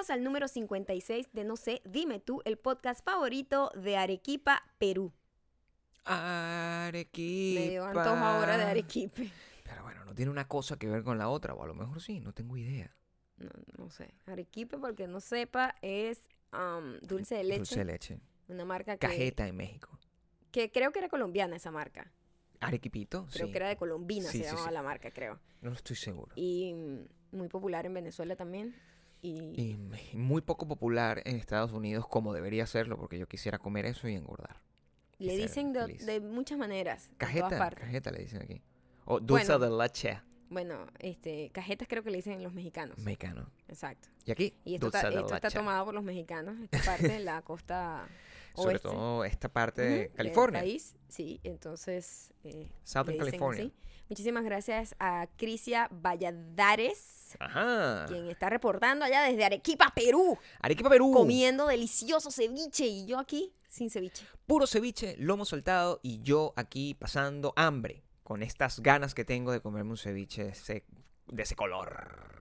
Bienvenidos al número 56 de No sé, dime tú, el podcast favorito de Arequipa, Perú. Arequipa. Me dio antojo ahora de Arequipe. Pero bueno, no tiene una cosa que ver con la otra, o a lo mejor sí, no tengo idea. No, no sé. Arequipe, porque no sepa, es um, dulce de leche. Dulce de leche. Una marca que, Cajeta en México. que creo que era colombiana esa marca. Arequipito, Creo sí. que era de Colombina, Sí, se sí, llamaba la marca, creo. No estoy seguro. Y muy popular en Venezuela también. Y, muy poco popular en Estados Unidos como debería serlo, porque yo quisiera comer eso y engordar. le dicen de, muchas maneras. Cajeta, cajeta le dicen aquí. O dulce Bueno. de leche Bueno, este, cajetas creo que le dicen los mexicanos. mexicano. Exacto. Y aquí, Y esto, está, esto está tomado por los mexicanos, esta parte de la costa Sobre oeste. todo esta parte de del California. país. Sí, entonces... eh, Southern California. así. Muchísimas gracias a Crisia Valladares, Ajá. quien está reportando allá desde Arequipa, Perú, Arequipa, Perú. comiendo delicioso ceviche y yo aquí sin ceviche. Puro ceviche, lomo saltado y yo aquí pasando hambre con estas ganas que tengo de comerme un ceviche de ese, de ese color.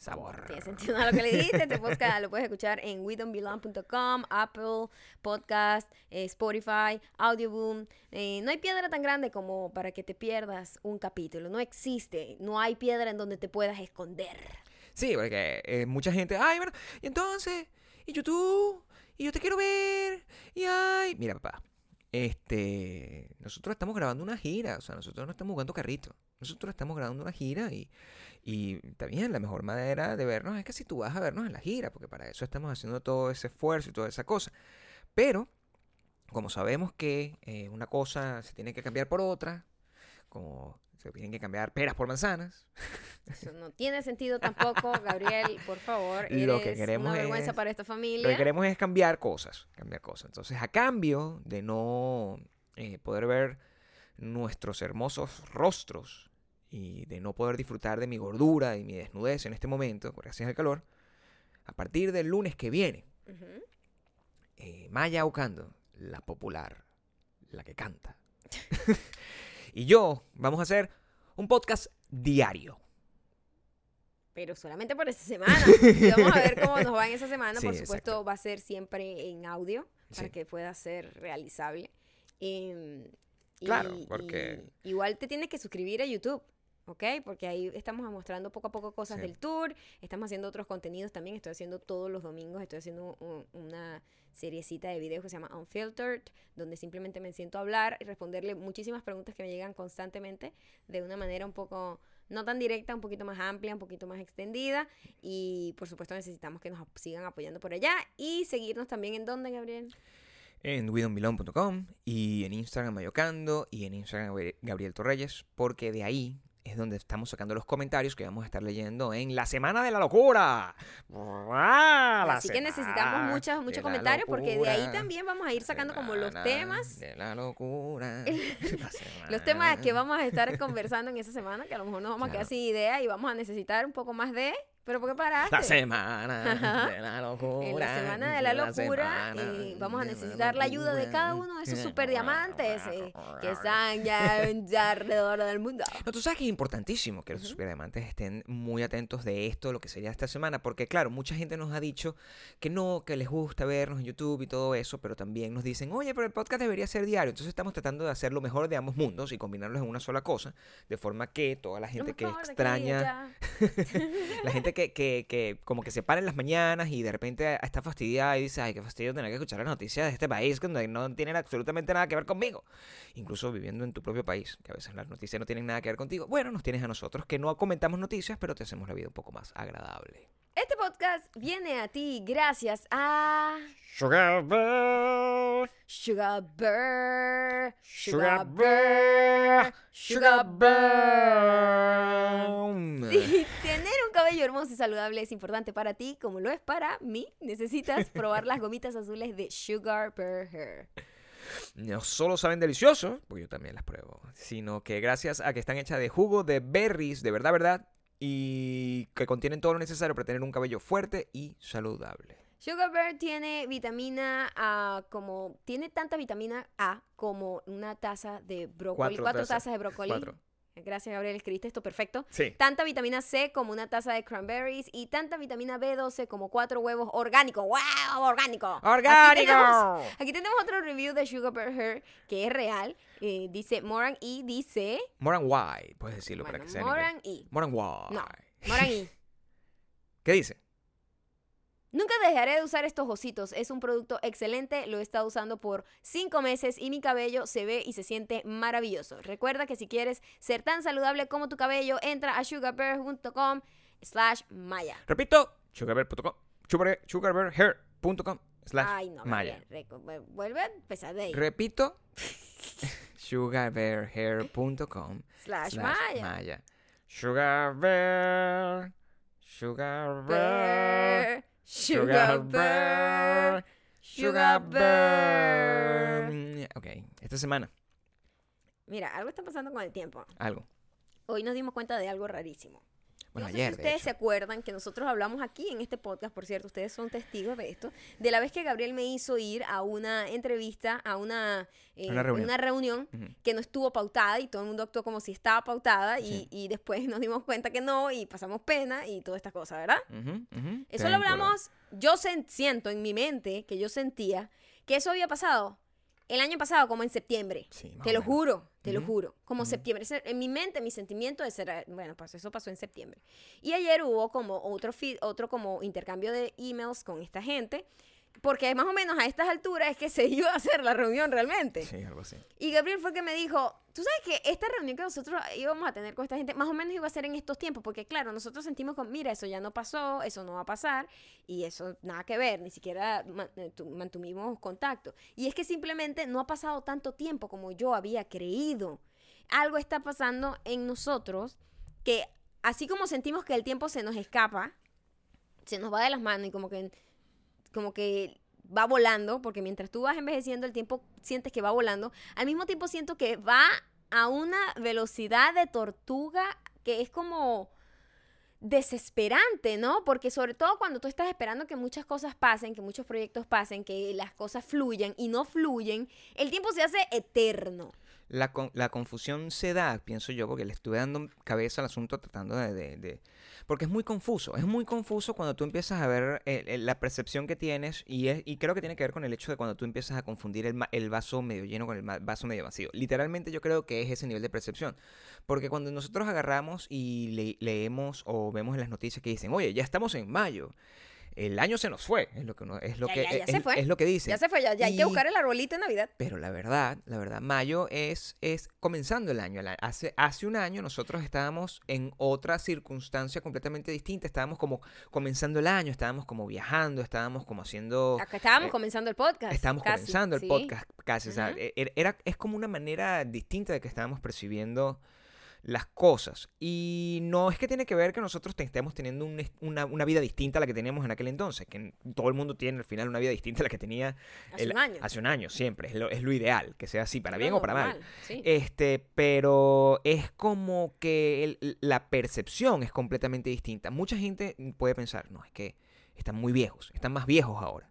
Sabor. Tiene sentido nada lo que le dijiste. Este podcast lo puedes escuchar en WeDon'tBelong.com, Apple Podcast, eh, Spotify, Audioboom. Eh, no hay piedra tan grande como para que te pierdas un capítulo. No existe. No hay piedra en donde te puedas esconder. Sí, porque eh, mucha gente, ay, bueno, y entonces, y YouTube, y yo te quiero ver, y ay, mira, papá, este, nosotros estamos grabando una gira, o sea, nosotros no estamos jugando carrito, nosotros estamos grabando una gira y, y bien, la mejor manera de vernos es que si tú vas a vernos en la gira, porque para eso estamos haciendo todo ese esfuerzo y toda esa cosa, pero, como sabemos que eh, una cosa se tiene que cambiar por otra, como se tienen que cambiar peras por manzanas, Eso no tiene sentido tampoco, Gabriel, por favor. Eres Lo que queremos una vergüenza es- para esta Lo familia. que queremos es cambiar cosas, cambiar cosas. Entonces, a cambio de no eh, poder ver nuestros hermosos rostros y de no poder disfrutar de mi gordura y mi desnudez en este momento, gracias al calor, a partir del lunes que viene, eh, Maya Ocando, la popular, la que canta, y yo vamos a hacer un podcast diario. Pero solamente por esa semana. Y vamos a ver cómo nos va en esa semana. Sí, por supuesto, exacto. va a ser siempre en audio para Sí. que pueda ser realizable. Em, Claro, y- porque- y igual te tienes que suscribir a YouTube. ¿Ok? Porque ahí estamos mostrando poco a poco cosas Sí. del tour, estamos haciendo otros contenidos también, estoy haciendo todos los domingos, estoy haciendo un- una seriecita de videos que se llama Unfiltered, donde simplemente me siento a hablar y responderle muchísimas preguntas que me llegan constantemente de una manera un poco, no tan directa, un poquito más amplia, un poquito más extendida. Y por supuesto necesitamos que nos sigan apoyando por allá y seguirnos también en donde, Gabriel. en widonbelong.com y en Instagram Mayocando y en Instagram Gabri- Gabriel Torreyes, porque de ahí es donde estamos sacando los comentarios que vamos a estar leyendo en la Semana de la Locura. ¡Ah, la Así que necesitamos muchos, muchos comentarios porque de ahí también vamos a ir sacando como los temas. De la locura. Los temas que vamos a estar conversando en esa semana, que a lo mejor nos vamos a quedar sin idea y vamos a necesitar un poco más de... ¿Pero por qué paraste? La semana de la locura. En la semana de la locura semana eh, vamos a de la necesitar la ayuda de cada uno de esos super diamantes eh, que están ya, ya alrededor del mundo. No, tú sabes que es importantísimo que los superdiamantes estén muy atentos de esto, lo que sería esta semana, porque claro, mucha gente nos ha dicho que no, que les gusta vernos en YouTube y todo eso, pero también nos dicen, oye, pero el podcast debería ser diario. Entonces estamos tratando de hacer lo mejor de ambos mundos y combinarlos en una sola cosa, de forma que toda la gente que extraña, la gente que, que, que como que se para en las mañanas y de repente está fastidiada y dice, ay, qué fastidio tener que escuchar las noticias de este país que no, tienen absolutamente nada que ver conmigo. Incluso viviendo en tu propio país, que a veces las noticias no tienen nada que ver contigo. Bueno, nos tienes a nosotros que no comentamos noticias, pero te hacemos la vida un poco más agradable. Este podcast viene a ti gracias a Sugar Bear, Sugar Bear, Sugar Bear, Sugar Bear. Si tener un cabello hermoso y saludable es importante para ti, como lo es para mí, necesitas probar las gomitas azules de Sugar Bear Hair. no solo saben delicioso, porque yo también las pruebo, sino que gracias a que están hechas de jugo de berries, de verdad, verdad, y que contienen todo lo necesario para tener un cabello fuerte y saludable. Sugar Bear tiene vitamina A, como tiene tanta vitamina A como una taza de brócoli, Cuatro cuatro, tazas, tazas, de brócoli. Cuatro. Gracias, Gabriel, escribiste esto perfecto. Sí. Tanta vitamina C como una taza de cranberries y tanta vitamina B12 como cuatro huevos orgánicos. ¡Wow! Orgánico. Aquí ¡Orgánico! tenemos, aquí tenemos otro review de Sugar Bear que es real. Eh, dice Moran E. Dice. Moran Why, puedes decirlo Bueno, para que sea. Moran E. Moran. No, Moran E. ¿Qué dice? Nunca dejaré de usar estos ositos. Es un producto excelente. Lo he estado usando por cinco meses y mi cabello se ve y se siente maravilloso. Recuerda que si quieres ser tan saludable como tu cabello, entra a sugarbear.com slash maya. Repito, sugarbear.com, sugar- sugarbearhair.com slash Ay, no, maya. Vuelve a empezar de ahí. Repito, sugarbearhair.com slash slash maya. Sugarbear, sugarbear, Bear, Sugar Bear, Sugar Bear. sugarbear. Ok, esta semana, Mira, algo está pasando con el tiempo. algo. Hoy nos dimos cuenta de algo rarísimo. Bueno, no sé ayer, si de ustedes se acuerdan que nosotros hablamos aquí en este podcast, por cierto, ustedes son testigos de esto, de la vez que Gabriel me hizo ir a una entrevista, a una, eh, Una reunión. una reunión Ujú. que no estuvo pautada y todo el mundo actuó como si estaba pautada Sí. y, y después nos dimos cuenta que no y pasamos pena y todas estas cosas, ¿verdad? Ujú, ujú, Eso te lo hablamos, yo siento en mi mente que yo sentía que eso había pasado el año pasado, como en septiembre. Sí, Te lo juro, te lo juro. Como septiembre. En mi mente, mi sentimiento de ser, bueno, pues eso pasó en septiembre. Y ayer hubo como otro, feed- otro como intercambio de emails con esta gente, porque más o menos a estas alturas es que se iba a hacer la reunión realmente. Sí, algo así. Y Gabriel fue que me dijo, tú sabes que esta reunión que nosotros íbamos a tener con esta gente, más o menos iba a ser en estos tiempos, porque claro, nosotros sentimos como, mira, eso ya no pasó, eso no va a pasar, y eso nada que ver, ni siquiera eh, tu- mantuvimos contacto. Y es que simplemente no ha pasado tanto tiempo como yo había creído. Algo está pasando en nosotros que, así como sentimos que el tiempo se nos escapa, se nos va de las manos y como que como que va volando, porque mientras tú vas envejeciendo, el tiempo sientes que va volando. Al mismo tiempo siento que va a una velocidad de tortuga que es como desesperante, ¿no? Porque sobre todo cuando tú estás esperando que muchas cosas pasen, que muchos proyectos pasen, que las cosas fluyan y no fluyen, el tiempo se hace eterno. La, la confusión se da, pienso yo, porque le estuve dando cabeza al asunto tratando de, de- Porque es muy confuso, es muy confuso cuando tú empiezas a ver el- el- la percepción que tienes y, es, y creo que tiene que ver con el hecho de cuando tú empiezas a confundir el, el vaso medio lleno con el vaso medio vacío. Literalmente yo creo que es ese nivel de percepción. Porque cuando nosotros agarramos y le- leemos o vemos las noticias que dicen, oye, ya estamos en mayo, el año se nos fue, es lo que, uno- es lo Ya, que, ya, ya es, se fue. es lo que dicen. Ya se fue, ya, ya hay que Y- buscar el arbolito de Navidad. Pero la verdad, la verdad, mayo es, es comenzando el año. Hace, hace un año nosotros estábamos en otra circunstancia completamente distinta. Estábamos como comenzando el año, estábamos como viajando, estábamos como haciendo... Acá estábamos eh, comenzando el podcast. Estábamos casi, comenzando el sí. podcast casi. o sea, Ujú. e- era- es como una manera distinta de que estábamos percibiendo las cosas. Y no es que tiene que ver que nosotros te- estemos teniendo un una, una vida distinta a la que teníamos en aquel entonces. Que todo el mundo tiene al final una vida distinta a la que tenía Hace el- un año. Hace un año, siempre. Es lo, es lo ideal, que sea así, para bien o para mal. sí. Este, pero es como que el- la percepción es completamente distinta. Mucha gente puede pensar, no, es que están muy viejos, están más viejos ahora.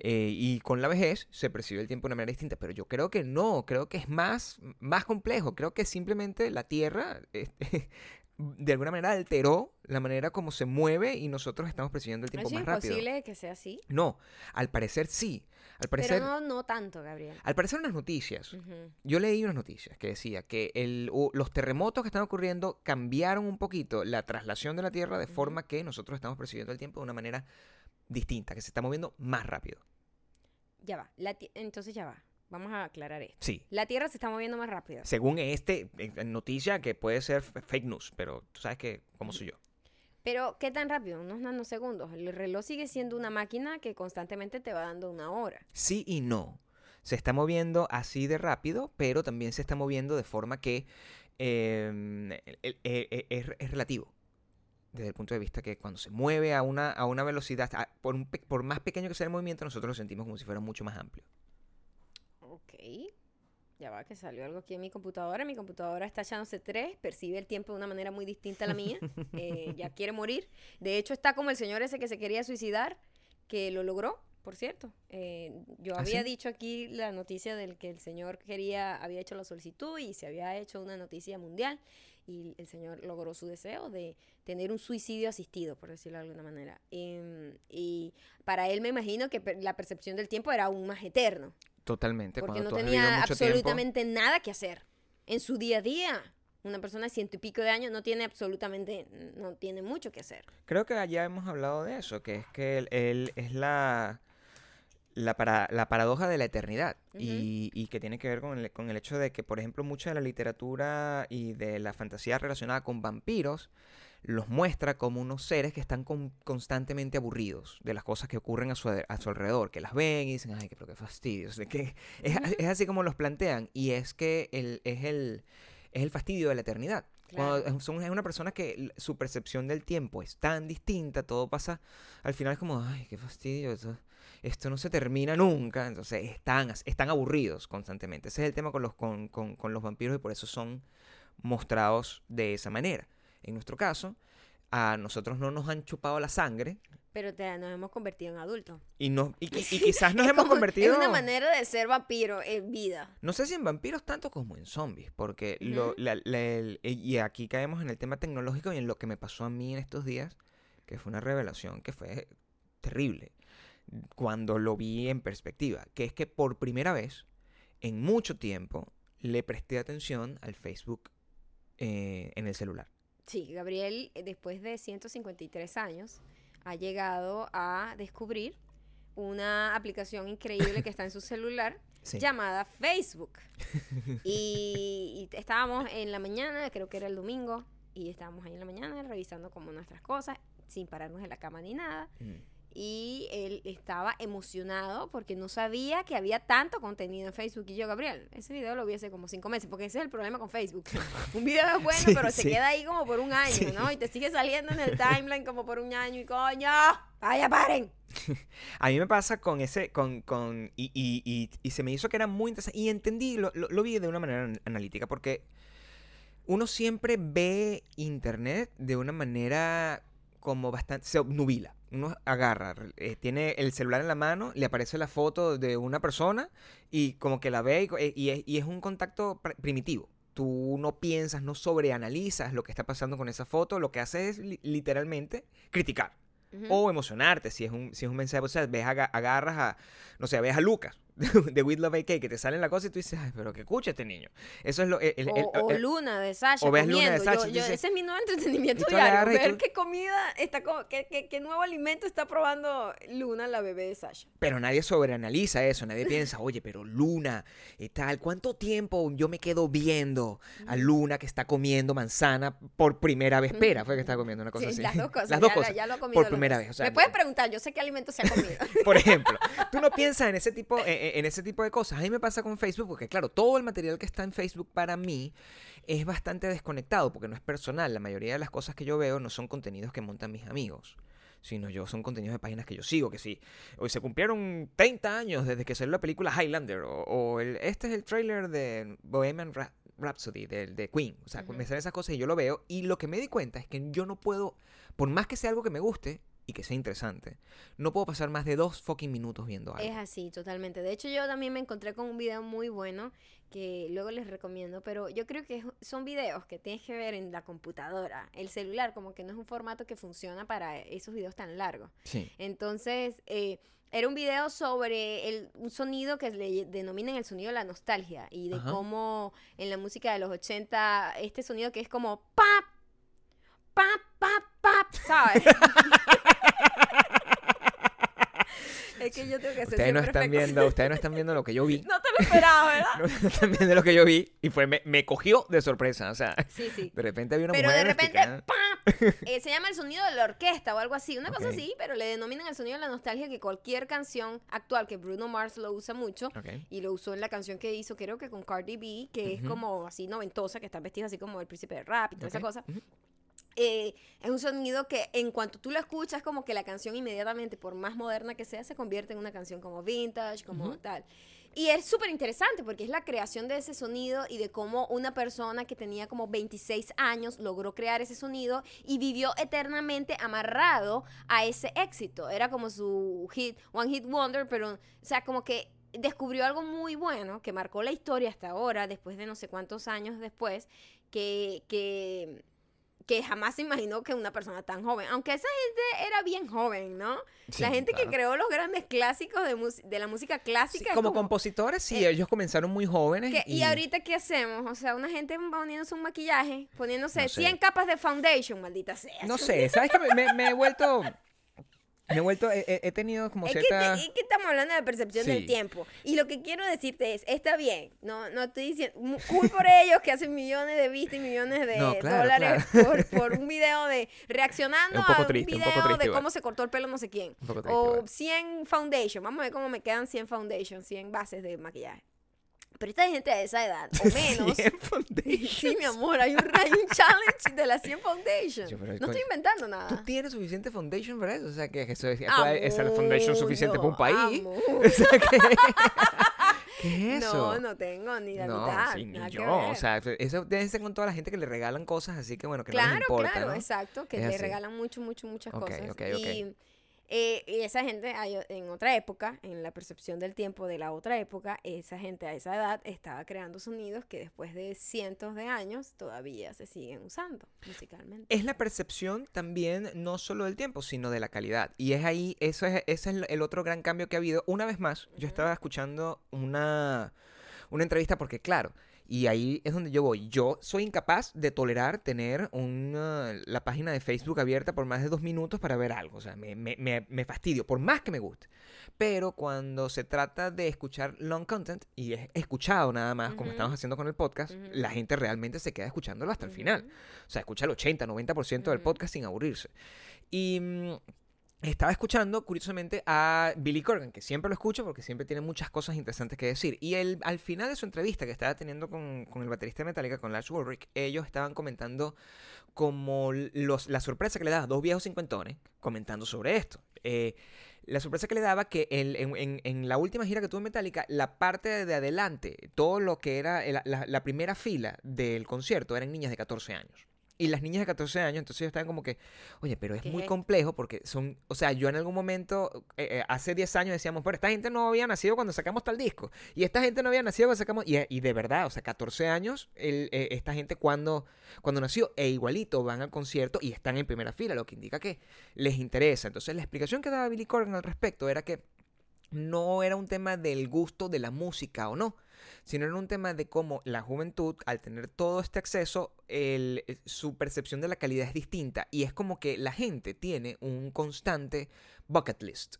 Eh, y con la vejez se percibe el tiempo de una manera distinta, pero yo creo que no, creo que es más, más complejo. Creo que simplemente la Tierra este, de alguna manera alteró la manera como se mueve y nosotros estamos percibiendo el tiempo Es más rápido. imposible que sea así. No, al parecer sí. Al parecer, Pero no, no tanto, Gabriel. al parecer unas noticias. Yo leí unas noticias que decía que el, los terremotos que están ocurriendo cambiaron un poquito la traslación de la Tierra de forma que nosotros estamos percibiendo el tiempo de una manera distinta, que se está moviendo más rápido. Ya va. La Entonces ya va. Vamos a aclarar esto. Sí. La Tierra se está moviendo más rápido. Según este noticia que puede ser fake news, pero tú sabes que cómo soy yo. Pero, ¿qué tan rápido? Unos nanosegundos. El reloj sigue siendo una máquina que constantemente te va dando una hora. Sí y no. Se está moviendo así de rápido, pero también se está moviendo de forma que eh, es, es relativo. Desde el punto de vista que cuando se mueve a una, a una velocidad, a- por, un por más pequeño que sea el movimiento, nosotros lo sentimos como si fuera mucho más amplio. Ok. Ya va, que salió algo aquí en mi computadora. Mi computadora está echándose tres, percibe el tiempo de una manera muy distinta a la mía. Eh, ya quiere morir. De hecho, está como el señor ese que se quería suicidar, que lo logró, por cierto. Eh, yo ¿Ah, había sí? dicho aquí la noticia del que el señor quería, había hecho la solicitud y se había hecho una noticia mundial. Y el señor logró su deseo de tener un suicidio asistido, por decirlo de alguna manera. Em, y para él me imagino que la percepción del tiempo era aún más eterno, Totalmente. porque cuando no tenía tiempo- absolutamente nada que hacer en su día a día. Una persona de ciento y pico de años no tiene absolutamente, no tiene mucho que hacer. Creo que ya hemos hablado de eso, que es que él, él es la, la, para- la paradoja de la eternidad y, y que tiene que ver con el, con el hecho de que, por ejemplo, mucha de la literatura y de la fantasía relacionada con vampiros los muestra como unos seres que están con- constantemente aburridos de las cosas que ocurren a su, a su alrededor, que las ven y dicen, ay, qué, pero qué fastidio. o sea, que es, es así como los plantean y es que el, es, el, es el fastidio de la eternidad. Claro. es- son- es una persona que su percepción del tiempo es tan distinta, todo pasa, al final es como, ay, qué fastidio, esto, esto no se termina nunca, entonces están, están aburridos constantemente. Ese es el tema con los, con, con- con los vampiros y por eso son mostrados de esa manera. En nuestro caso, a nosotros no nos han chupado la sangre Pero te- nos hemos convertido en adultos. y, nos, y, y- y quizás nos hemos como- convertido... Es una manera de ser vampiro en vida. No sé si en vampiros tanto como en zombies, porque lo- la- la- el- y aquí caemos en el tema tecnológico y en lo que me pasó a mí en estos días, que fue una revelación que fue terrible cuando lo vi en perspectiva, que es que por primera vez en mucho tiempo le presté atención al Facebook eh, en el celular. Sí, Gabriel, eh, después de 153 años, ha llegado a descubrir una aplicación increíble que está en su celular Sí. llamada Facebook. Y, y estábamos en la mañana, creo que era el domingo, y estábamos ahí en la mañana revisando como nuestras cosas, sin pararnos en la cama ni nada. Mm. Y él estaba emocionado porque no sabía que había tanto contenido en Facebook. Y yo, Gabriel, ese video lo vi hace como cinco meses, porque ese es el problema con Facebook. Un video es bueno, Sí, pero se queda ahí como por un año, Sí. ¿no? Y te sigue saliendo en el timeline como por un año y coño, vaya, paren. A mí me pasa con ese, con, con, y, y, y, y se me hizo que era muy interesante, y entendí, lo, lo, lo vi de una manera an- analítica, porque uno siempre ve internet de una manera como bastante, se obnubila. Uno agarra, eh, tiene el celular en la mano, le aparece la foto de una persona y como que la ve y, eh, y es, y es un contacto pr- primitivo. Tú no piensas, no sobreanalizas lo que está pasando con esa foto, lo que haces es li- literalmente criticar Ujú. o emocionarte si es un, si es un mensaje. O sea, ves aga- agarras a, no sé, ves a Lucas de With Love AK que te sale en la cosa y tú dices, ay, pero que escucha este niño. Eso es lo. el- el- o, el- o Luna de Sasha o ves Luna de. Yo- Sasha yo- dices- ese es mi nuevo entretenimiento diario. Ver tú- qué comida está qué, qué- qué nuevo alimento está probando Luna, la bebé de Sasha. pero nadie sobreanaliza eso, nadie piensa, oye, pero Luna y tal, ¿cuánto tiempo yo me quedo viendo a Luna que está comiendo manzana por primera vez? Pera, fue que estaba comiendo una cosa Sí, así. las dos cosas. Las dos ya, cosas. ya lo ha comido por primera vez. O sea, Me puedes preguntar, yo sé qué alimento se ha comido. Por ejemplo, tú no piensas en ese tipo, en- en ese tipo de cosas. A mí me pasa con Facebook porque, claro, todo el material que está en Facebook para mí es bastante desconectado porque no es personal. La mayoría de las cosas que yo veo no son contenidos que montan mis amigos. Sino yo son contenidos de páginas que yo sigo, que sí. Hoy se cumplieron 30 años desde que salió la película Highlander. O, o el, este es el trailer de Bohemian Rhapsody de, de Queen. O sea, me salen esas cosas y yo lo veo. Y lo que me di cuenta es que yo no puedo, por más que sea algo que me guste y que sea interesante, no puedo pasar más de dos fucking minutos viendo algo. Es así, totalmente. De hecho, yo también me encontré con un video muy bueno que luego les recomiendo, pero yo creo que son videos que tienes que ver en la computadora. El celular como que no es un formato que funciona para esos videos tan largos. Sí. Entonces, eh, era un video sobre el, un sonido que le denominan el sonido de la nostalgia y de Ajá. cómo en la música de los 80, este sonido que es como pap, pap, pap, pap, ¿sabes? es que yo tengo que hacer Ustedes no están efectos. viendo, ustedes no están viendo lo que yo vi. No te lo esperaba, ¿verdad? No están viendo lo que yo vi y fue me, me cogió de sorpresa, o sea, Sí, sí. de repente había una Pero mujer de repente, ¡pam! Eh, se llama el sonido de la orquesta o algo así, una cosa así, pero le denominan el sonido de la nostalgia que cualquier canción actual que Bruno Mars lo usa mucho y lo usó en la canción que hizo, creo que con Cardi B, que es Ujú. como así noventosa, que está vestida así como el príncipe de rap y toda esa Ok. cosa. Eh, es un sonido que en cuanto tú lo escuchas, como que la canción inmediatamente, por más moderna que sea, se convierte en una canción como vintage, como tal. Y es súper interesante porque es la creación de ese sonido y de cómo una persona que tenía como 26 años logró crear ese sonido y vivió eternamente amarrado a ese éxito. Era como su hit, One Hit Wonder, pero, o sea, como que descubrió algo muy bueno que marcó la historia hasta ahora, después de no sé cuántos años después, que, que, que jamás se imaginó que una persona tan joven, aunque esa gente era bien joven, ¿no? Sí, la gente claro. que creó los grandes clásicos de, de la música clásica. como, como- compositores, sí, eh, ellos comenzaron muy jóvenes. ¿Qué- ¿Y ahorita qué hacemos? O sea, una gente poniéndose un maquillaje, poniéndose No sé. 100 capas de foundation, maldita sea. No sé, ¿sabes? Me, me- me he vuelto... Me he vuelto... He, tenido como Es que, cierta... te- es que estamos hablando de percepción Sí. del tiempo. Y lo que quiero decirte es, está bien, no, no estoy diciendo, cool por ellos que hacen millones de vistas y millones de No, claro, dólares claro. Por, por un video de reaccionando Un a un triste, video triste de igual. cómo se cortó el pelo no sé quién. Un poco triste O igual. 100 foundation, vamos a ver cómo me quedan 100 foundation, 100 bases de maquillaje. Pero esta gente a esa edad, o menos, 100 foundations. Sí, mi amor, hay un, hay un challenge de las 100 foundation. Yo, no estoy inventando ¿Tú nada. tienes suficiente foundation para eso? O sea, que eso es, puede- esa es la foundation suficiente para un país. Amor. O sea, que- ¿Qué es eso? No, no tengo ni la No, mitad. sí, ni yo. O sea, eso debe ser con toda la gente que le regalan cosas, así que bueno, que no les claro, importa, claro, ¿no? exacto, que le regalan mucho, mucho, muchas Ok, cosas. ok, ok. Y, eh, y esa gente, en otra época, en la percepción del tiempo de la otra época, esa gente a esa edad estaba creando sonidos que después de cientos de años todavía se siguen usando musicalmente. Es la percepción también no solo del tiempo, sino de la calidad. Y es ahí, eso es, ese es el- otro gran cambio que ha habido. Una vez más, yo estaba escuchando una, una entrevista porque, claro, y ahí es donde yo voy. Yo soy incapaz de tolerar tener una, la página de Facebook abierta por más de dos minutos para ver algo. O sea, me, me, me, me fastidio, por más que me guste. Pero cuando se trata de escuchar long content, y es escuchado nada más, como estamos haciendo con el podcast, la gente realmente se queda escuchándolo hasta el final. O sea, escucha el 80, 90% del podcast sin aburrirse. Y mm, estaba escuchando, curiosamente, a Billy Corgan, que siempre lo escucho porque siempre tiene muchas cosas interesantes que decir. Y al final de su entrevista que estaba teniendo con, con el baterista de Metallica, con Lars Ulrich, ellos estaban comentando como los, la sorpresa que le daba dos viejos cincuentones comentando sobre esto. Eh, la sorpresa que le daba que en, en- en la última gira que tuvo en Metallica, la parte de adelante, todo lo que era la primera fila del concierto eran niñas de 14 años. Y las niñas de 14 años, entonces ellos estaban como que, oye, pero es ¿Qué muy es complejo porque son, o sea, yo en algún momento, eh, eh, hace 10 años decíamos, pero esta gente no había nacido cuando sacamos tal disco. Y esta gente no había nacido cuando sacamos, y, y de verdad, o sea, 14 años, el, eh, esta gente cuando, cuando nació, e igualito van al concierto y están en primera fila, lo que indica que les interesa. Entonces la explicación que daba Billy Corgan al respecto era que no era un tema del gusto de la música o no, sino era un tema de cómo la juventud, al tener todo este acceso, eh, su percepción de la calidad es distinta. Y es como que la gente tiene un constante bucket list.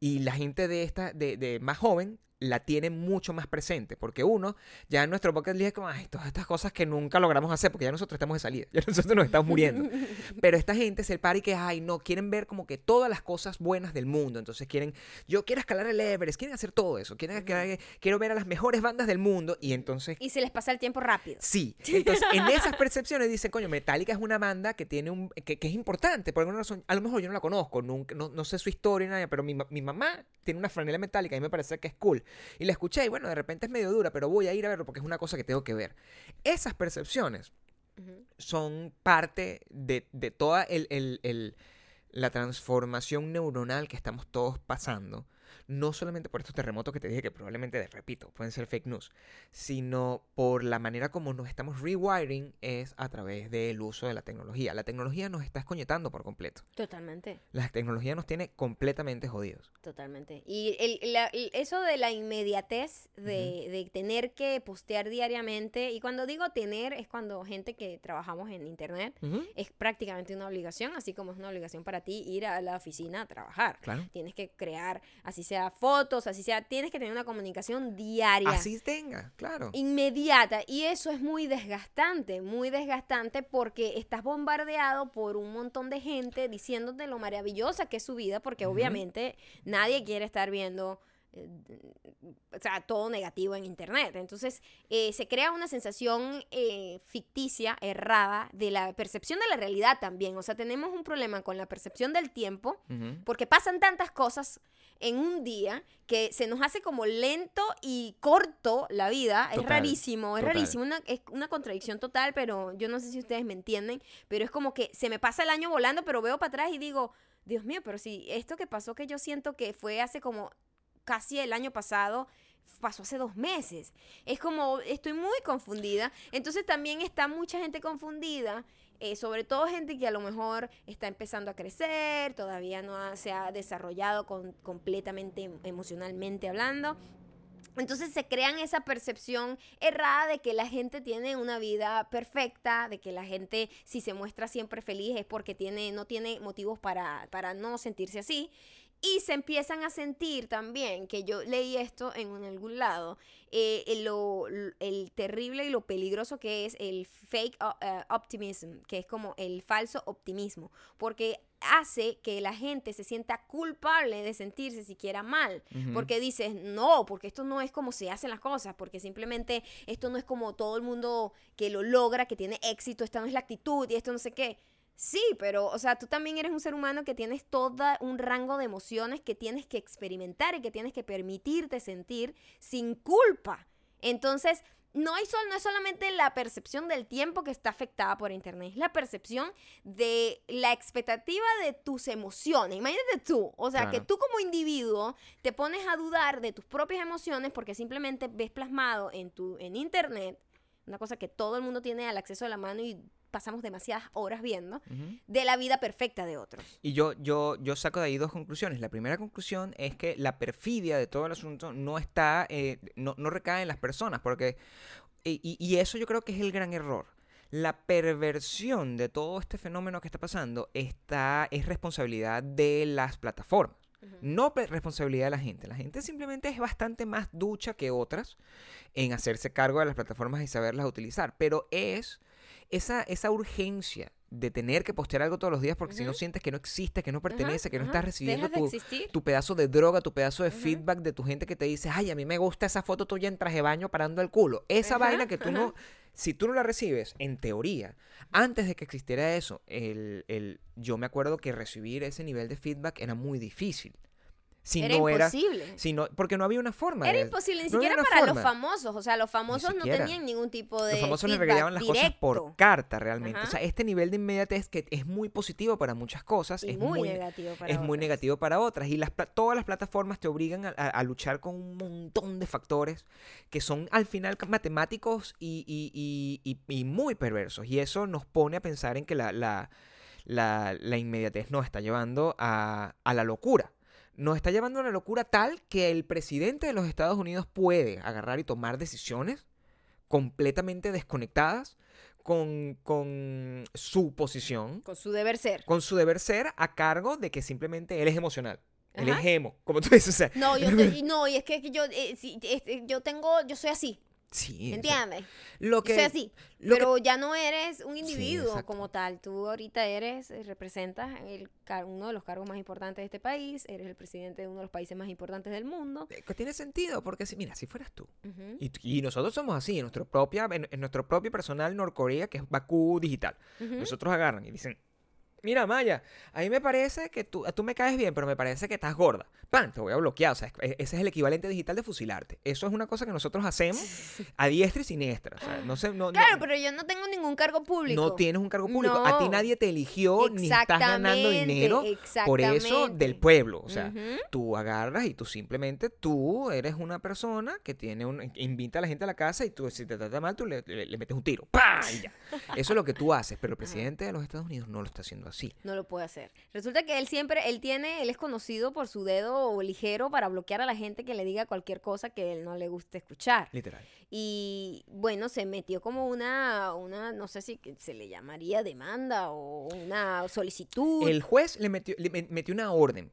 Y la gente de esta, de, de más joven, la tiene mucho más presente. Porque uno, ya en nuestro bucket list es como, ay, todas estas cosas que nunca logramos hacer, porque ya nosotros estamos de salida, ya nosotros nos estamos muriendo. Pero esta gente es el party que, ay, no, quieren ver como que todas las cosas buenas del mundo. Entonces quieren, yo quiero escalar el Everest, quieren hacer todo eso. Quieren, quiero ver a las mejores bandas del mundo. Y entonces, Y se les pasa el tiempo rápido. sí. Entonces, en esas percepciones dicen, coño, Metallica es una banda que tiene un, que, que es importante. Por alguna razón, a lo mejor yo no la conozco, nunca, no, no sé su historia, ni nada, pero mi, mi mamá tiene una franela metálica y me parece que es cool. Y la escuché y bueno, de repente es medio dura, pero voy a ir a verlo porque es una cosa que tengo que ver. Esas percepciones son parte de, de toda el, el- el- la transformación neuronal que estamos todos pasando. No solamente por estos terremotos que te dije que probablemente, repito, pueden ser fake news, sino por la manera como nos estamos rewiring es a través del uso de la tecnología. La tecnología nos está escoñetando por completo. Totalmente, La tecnología nos tiene completamente jodidos. totalmente. Y el, la- el- eso de la inmediatez de, de tener que postear diariamente, y cuando digo tener es cuando gente que trabajamos en internet, es prácticamente una obligación, así como es una obligación para ti ir a la oficina a trabajar. Claro. Tienes que crear, así sea fotos, así sea, tienes que tener una comunicación diaria. Así tenga, claro. inmediata y eso es muy desgastante, muy desgastante porque estás bombardeado por un montón de gente diciéndote lo maravillosa que es su vida porque obviamente nadie quiere estar viendo o sea, todo negativo en internet. Entonces, eh, se crea una sensación eh, ficticia, errada, de la percepción de la realidad también. O sea, tenemos un problema con la percepción del tiempo porque pasan tantas cosas en un día que se nos hace como lento y corto la vida. es rarísimo, es total. rarísimo. Una, es una contradicción total, pero yo no sé si ustedes me entienden. Pero es como que se me pasa el año volando, pero veo para atrás y digo, Dios mío, pero si esto que pasó que yo siento que fue hace como casi el año pasado pasó hace dos meses. Es como, estoy muy confundida. Entonces también está mucha gente confundida. eh, sobre todo gente que a lo mejor está empezando a crecer, todavía no se ha desarrollado con- completamente em- emocionalmente hablando. Entonces se crean esa percepción errada de que la gente tiene una vida perfecta, de que la gente si se muestra siempre feliz es porque tiene, no tiene motivos para, para no sentirse así. Y se empiezan a sentir también, que yo leí esto en, algún lado, eh, el, lo- el terrible y lo peligroso que es el fake eh, optimism, que es como el falso optimismo, porque hace que la gente se sienta culpable de sentirse siquiera mal, porque dices, no, porque esto no es como se hacen las cosas, porque simplemente esto no es como todo el mundo que lo logra, que tiene éxito, esta no es la actitud y esto no sé qué. Sí, pero, o sea, tú también eres un ser humano que tienes todo un rango de emociones que tienes que experimentar y que tienes que permitirte sentir sin culpa. Entonces, no, hay sol, no es solamente la percepción del tiempo que está afectada por Internet, es la percepción de la expectativa de tus emociones. Imagínate tú, o sea, que tú como individuo te pones a dudar de tus propias emociones porque simplemente ves plasmado en, tu, en Internet, una cosa que todo el mundo tiene al acceso a la mano y pasamos demasiadas horas viendo, de la vida perfecta de otros. Y yo, yo, yo saco de ahí dos conclusiones. La primera conclusión es que la perfidia de todo el asunto no está, eh, no, no recae en las personas, porque, y, eso yo creo que es el gran error. La perversión de todo este fenómeno que está pasando está, es responsabilidad de las plataformas. No responsabilidad de la gente. La gente simplemente es bastante más ducha que otras en hacerse cargo de las plataformas y saberlas utilizar. Pero es esa, esa urgencia de tener que postear algo todos los días porque si no sientes que no existe, que no pertenece, que no estás recibiendo tu, tu pedazo de droga, tu pedazo de feedback de tu gente que te dice, ay, a mí me gusta esa foto tuya en traje de baño parando el culo. Esa vaina que tú no, si tú no la recibes, en teoría, antes de que existiera eso, el, el- yo me acuerdo que recibir ese nivel de feedback era muy difícil. Si era no era, imposible. si no, porque no había una forma. Era de- imposible, ni no siquiera para los famosos. O sea, los famosos no tenían ningún tipo de. Los famosos le feedback regalaban las cosas por directo. carta realmente. O sea, este nivel de inmediatez que es muy positivo para muchas cosas, Y es muy, muy, negativo para es muy otras. negativo para otras. Y las, todas las plataformas te obligan a, a- a luchar con un montón de factores que son al final matemáticos y, y- y- y- y muy perversos. Y eso nos pone a pensar en que la, la, la- la inmediatez nos está llevando a, a la locura. Nos está llevando a una locura tal que el presidente de los Estados Unidos puede agarrar y tomar decisiones completamente desconectadas con, con su posición Con su deber ser. con su deber ser a cargo de que simplemente él es emocional. Él es emo, como tú dices. O sea, No, yo, te- no, y es que yo, eh, sí, este, yo tengo, yo soy así, sí, o ¿me sea, entiendes? lo que, así, lo que- pero ya no eres un Sí, individuo como tal. Tú ahorita eres, eh, representas el, uno de los cargos más importantes de este país, eres el presidente de uno de los países más importantes del mundo. eh, que tiene sentido, porque si, mira, si fueras tú, y, y nosotros somos así, en nuestro, propia, en, en nuestro propio personal Norcorea, que es Bakú Digital, nosotros agarran y dicen, mira Maya, a mí me parece que tú, tú me caes bien, pero me parece que estás gorda. ¡Pam! Te voy a bloquear. O sea, es- ese es el equivalente digital de fusilarte. Eso es una cosa que nosotros hacemos a diestra y siniestra. O sea, no sé, no, no- Claro, pero yo no tengo ningún cargo público. No tienes un cargo público. A ti No. nadie te eligió ni estás ganando dinero por eso del pueblo. O sea, tú agarras y tú simplemente, tú eres una persona que tiene un, invita a la gente a la casa y tú, si te trata mal, tú le, le- le metes un tiro. ¡Pah! Y ya. Eso es lo que tú haces. Pero el presidente de los Estados Unidos no lo está haciendo así. No lo puede hacer. Resulta que él siempre, él tiene, él es conocido por su dedo ligero para bloquear a la gente que le diga cualquier cosa que él no le guste escuchar. Literal. Y bueno, se metió como una, una, no sé si se le llamaría demanda o una solicitud. El juez le metió, le me- metió una orden.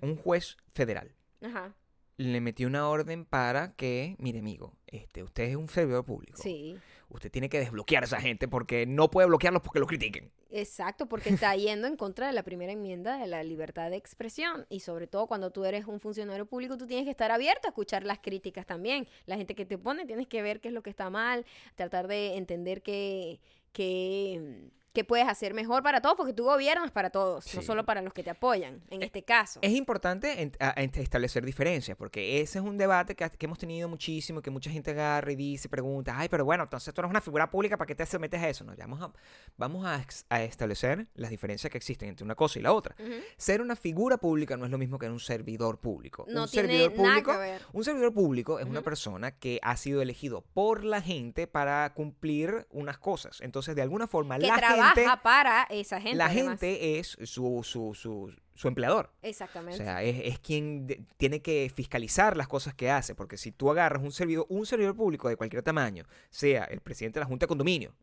Un juez federal. Ajá, Le metió una orden para que, mire amigo, este, usted es un servidor público. sí. Usted tiene que desbloquear a esa gente porque no puede bloquearlos porque lo critiquen. Exacto, porque está yendo en contra de la primera enmienda de la libertad de expresión y sobre todo cuando tú eres un funcionario público tú tienes que estar abierto a escuchar las críticas también. La gente que te pone tienes que ver qué es lo que está mal, tratar de entender qué, qué, qué puedes hacer mejor para todos, porque tú gobiernas para todos, no solo para los que te apoyan, en este caso. Es importante en- a- en- establecer diferencias, porque ese es un debate que, que hemos tenido muchísimo, que mucha gente agarra y dice, pregunta, ay, pero bueno, entonces tú eres una figura pública, ¿para qué te sometes a eso? No, ya vamos a, vamos a, establecer las diferencias que existen entre una cosa y la otra. Ser una figura pública no es lo mismo que un servidor público. No un tiene servidor nada público, que ver. un servidor público es una persona que ha sido elegido por la gente para cumplir unas cosas. Entonces, de alguna forma, Que la trabaja para esa gente. la además. gente es su, su, su, su empleador. O Exactamente. sea, es, es quien de- tiene que fiscalizar las cosas que hace, porque si tú agarras un servidor, un servidor público de cualquier tamaño, sea el presidente de la Junta de Condominio,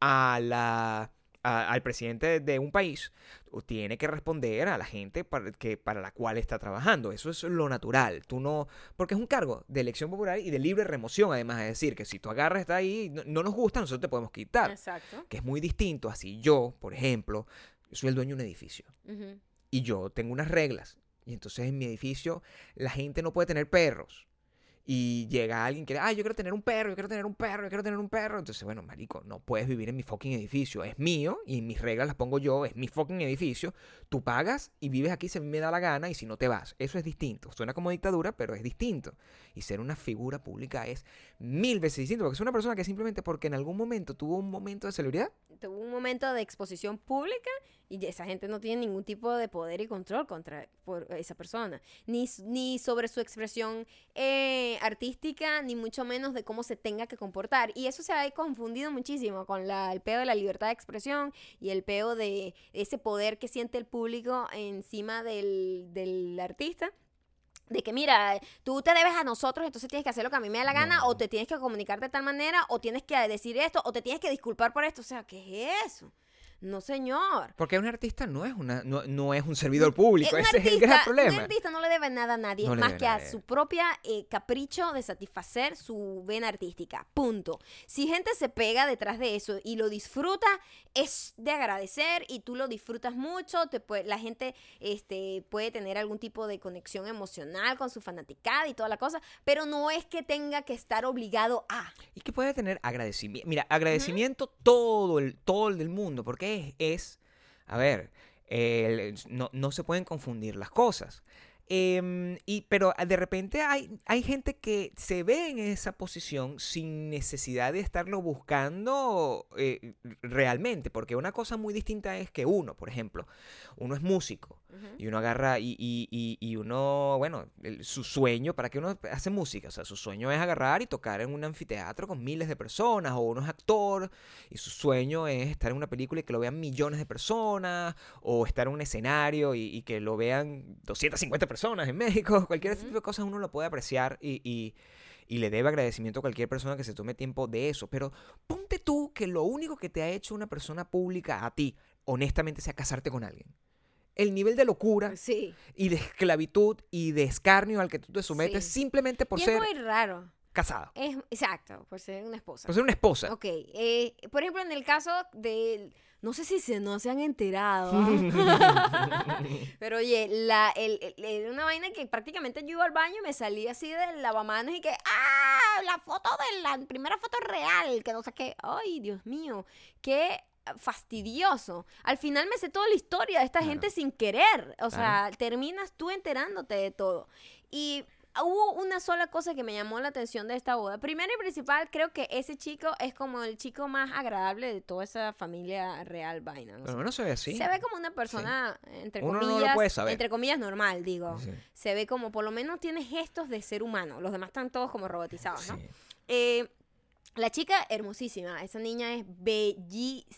a la, a- al presidente de, un país, tiene que responder a la gente para, que, para la cual está trabajando. Eso es lo natural. Tú no, porque es un cargo de elección popular y de libre remoción, además. Es decir, que si tú agarras, está ahí, no, no nos gusta, nosotros te podemos quitar. Exacto. Que es muy distinto a si yo, por ejemplo, soy el dueño de un edificio y yo tengo unas reglas. Y entonces en mi edificio la gente no puede tener perros. Y llega alguien que, ah, yo quiero tener un perro, yo quiero tener un perro, yo quiero tener un perro. Entonces, bueno, marico, no puedes vivir en mi fucking edificio. Es mío y mis reglas las pongo yo, es mi fucking edificio. Tú pagas y vives aquí si me da la gana y si no te vas. Eso es distinto. Suena como dictadura, pero es distinto. Y ser una figura pública es mil veces distinto. Porque es una persona que simplemente porque en algún momento tuvo un momento de celebridad, Tuvo un momento de exposición pública y esa gente no tiene ningún tipo de poder y control contra por esa persona. Ni, ni sobre su expresión eh, artística, ni mucho menos de cómo se tenga que comportar. Y eso se ha confundido muchísimo con la, el peo de la libertad de expresión y el peo de ese poder que siente el público encima del, del artista. De que, mira, tú te debes a nosotros, entonces tienes que hacer lo que a mí me da la gana, No. o te tienes que comunicar de tal manera, o tienes que decir esto, o te tienes que disculpar por esto. O sea, ¿qué es eso? No, señor. porque un artista no es, una, no, no es un servidor público. Un Ese es el artista- gran Un problema. artista no le debe nada a nadie, No más que a su propia eh, capricho de satisfacer su vena artística. Punto. Si gente se pega detrás de eso y lo disfruta, es de agradecer y tú lo disfrutas mucho. Te puede- la gente este, puede tener algún tipo de conexión emocional con su fanaticada y toda la cosa, pero no es que tenga que estar obligado a. Y que puede tener agradecimiento. Mira, agradecimiento todo el, todo el del mundo, porque es, es a ver, no, no se pueden confundir las cosas. Em, y, pero de repente hay, hay gente que se ve en esa posición sin necesidad de estarlo buscando eh, realmente, porque una cosa muy distinta es que uno, por ejemplo, uno es músico y uno agarra y, y- y- y uno, bueno, el- su sueño, ¿para qué uno hace música? O sea, su sueño es agarrar y tocar en un anfiteatro con miles de personas, o uno es actor y su sueño es estar en una película y que lo vean millones de personas, o estar en un escenario y, y que lo vean 250 personas en México, cualquier tipo de cosas uno lo puede apreciar y, y- y le debe agradecimiento a cualquier persona que se tome tiempo de eso. Pero ponte tú que lo único que te ha hecho una persona pública a ti, honestamente, sea casarte con alguien. El nivel de locura Sí. y de esclavitud y de escarnio al que tú te sometes Sí. simplemente por y ser es muy raro. casada, Es, exacto, por ser una esposa. por ser una esposa. Ok, eh, por ejemplo, en el caso del... No sé si se, no se han enterado, ¿ah? pero oye, la, el, una vaina que prácticamente yo iba al baño y me salía así del lavamanos y que, ¡ah! La foto de la primera foto real, que no sé qué. ¡Ay, Dios mío! ¡Qué fastidioso! Al final me sé toda la historia de esta Claro. gente sin querer. O sea, terminas tú enterándote de todo. Y hubo una sola cosa que me llamó la atención de esta boda. Primero y principal, creo que ese chico es como el chico más agradable de toda esa familia real vaina. no sé. Pero no se ve así. Se ve como una persona, entre Uno no lo comillas, puede saber. entre comillas normal, digo. Sí. Se ve como, por lo menos tiene gestos de ser humano. Los demás están todos como robotizados, ¿no? Sí. Eh, la chica, hermosísima. Esa niña es bellísima,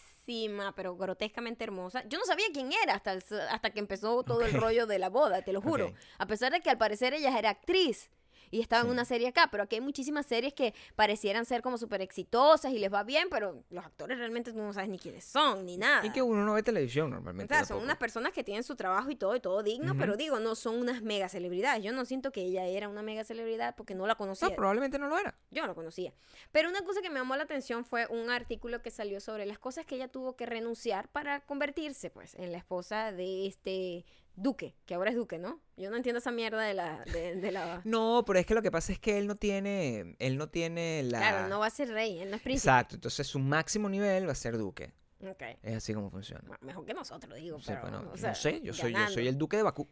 pero grotescamente hermosa. Yo no sabía quién era hasta, el- hasta que empezó todo el rollo de la boda, te lo juro. A pesar de que al parecer ella era actriz. Y estaba Sí. en una serie acá, pero aquí hay muchísimas series que parecieran ser como súper exitosas y les va bien, pero los actores realmente tú no sabes ni quiénes son, ni nada. Y que uno no ve televisión O normalmente. sea, son unas personas que tienen su trabajo y todo, y todo digno, pero digo, no son unas mega celebridades. Yo no siento que ella era una mega celebridad porque no la conocía. No, probablemente no lo era. Yo no lo conocía. Pero una cosa que me llamó la atención fue un artículo que salió sobre las cosas que ella tuvo que renunciar para convertirse, pues, en la esposa de este duque, que ahora es duque, ¿no? Yo no entiendo esa mierda de la... De, de la... No, pero es que lo que pasa es que él no tiene, él no tiene la... Claro, no va a ser rey, él no es príncipe. Exacto, entonces su máximo nivel va a ser duque. Ok. Es así como funciona. Mejor que nosotros, digo. Sí, pero, bueno, o sea, no sé, yo soy, yo soy el duque de Bakú.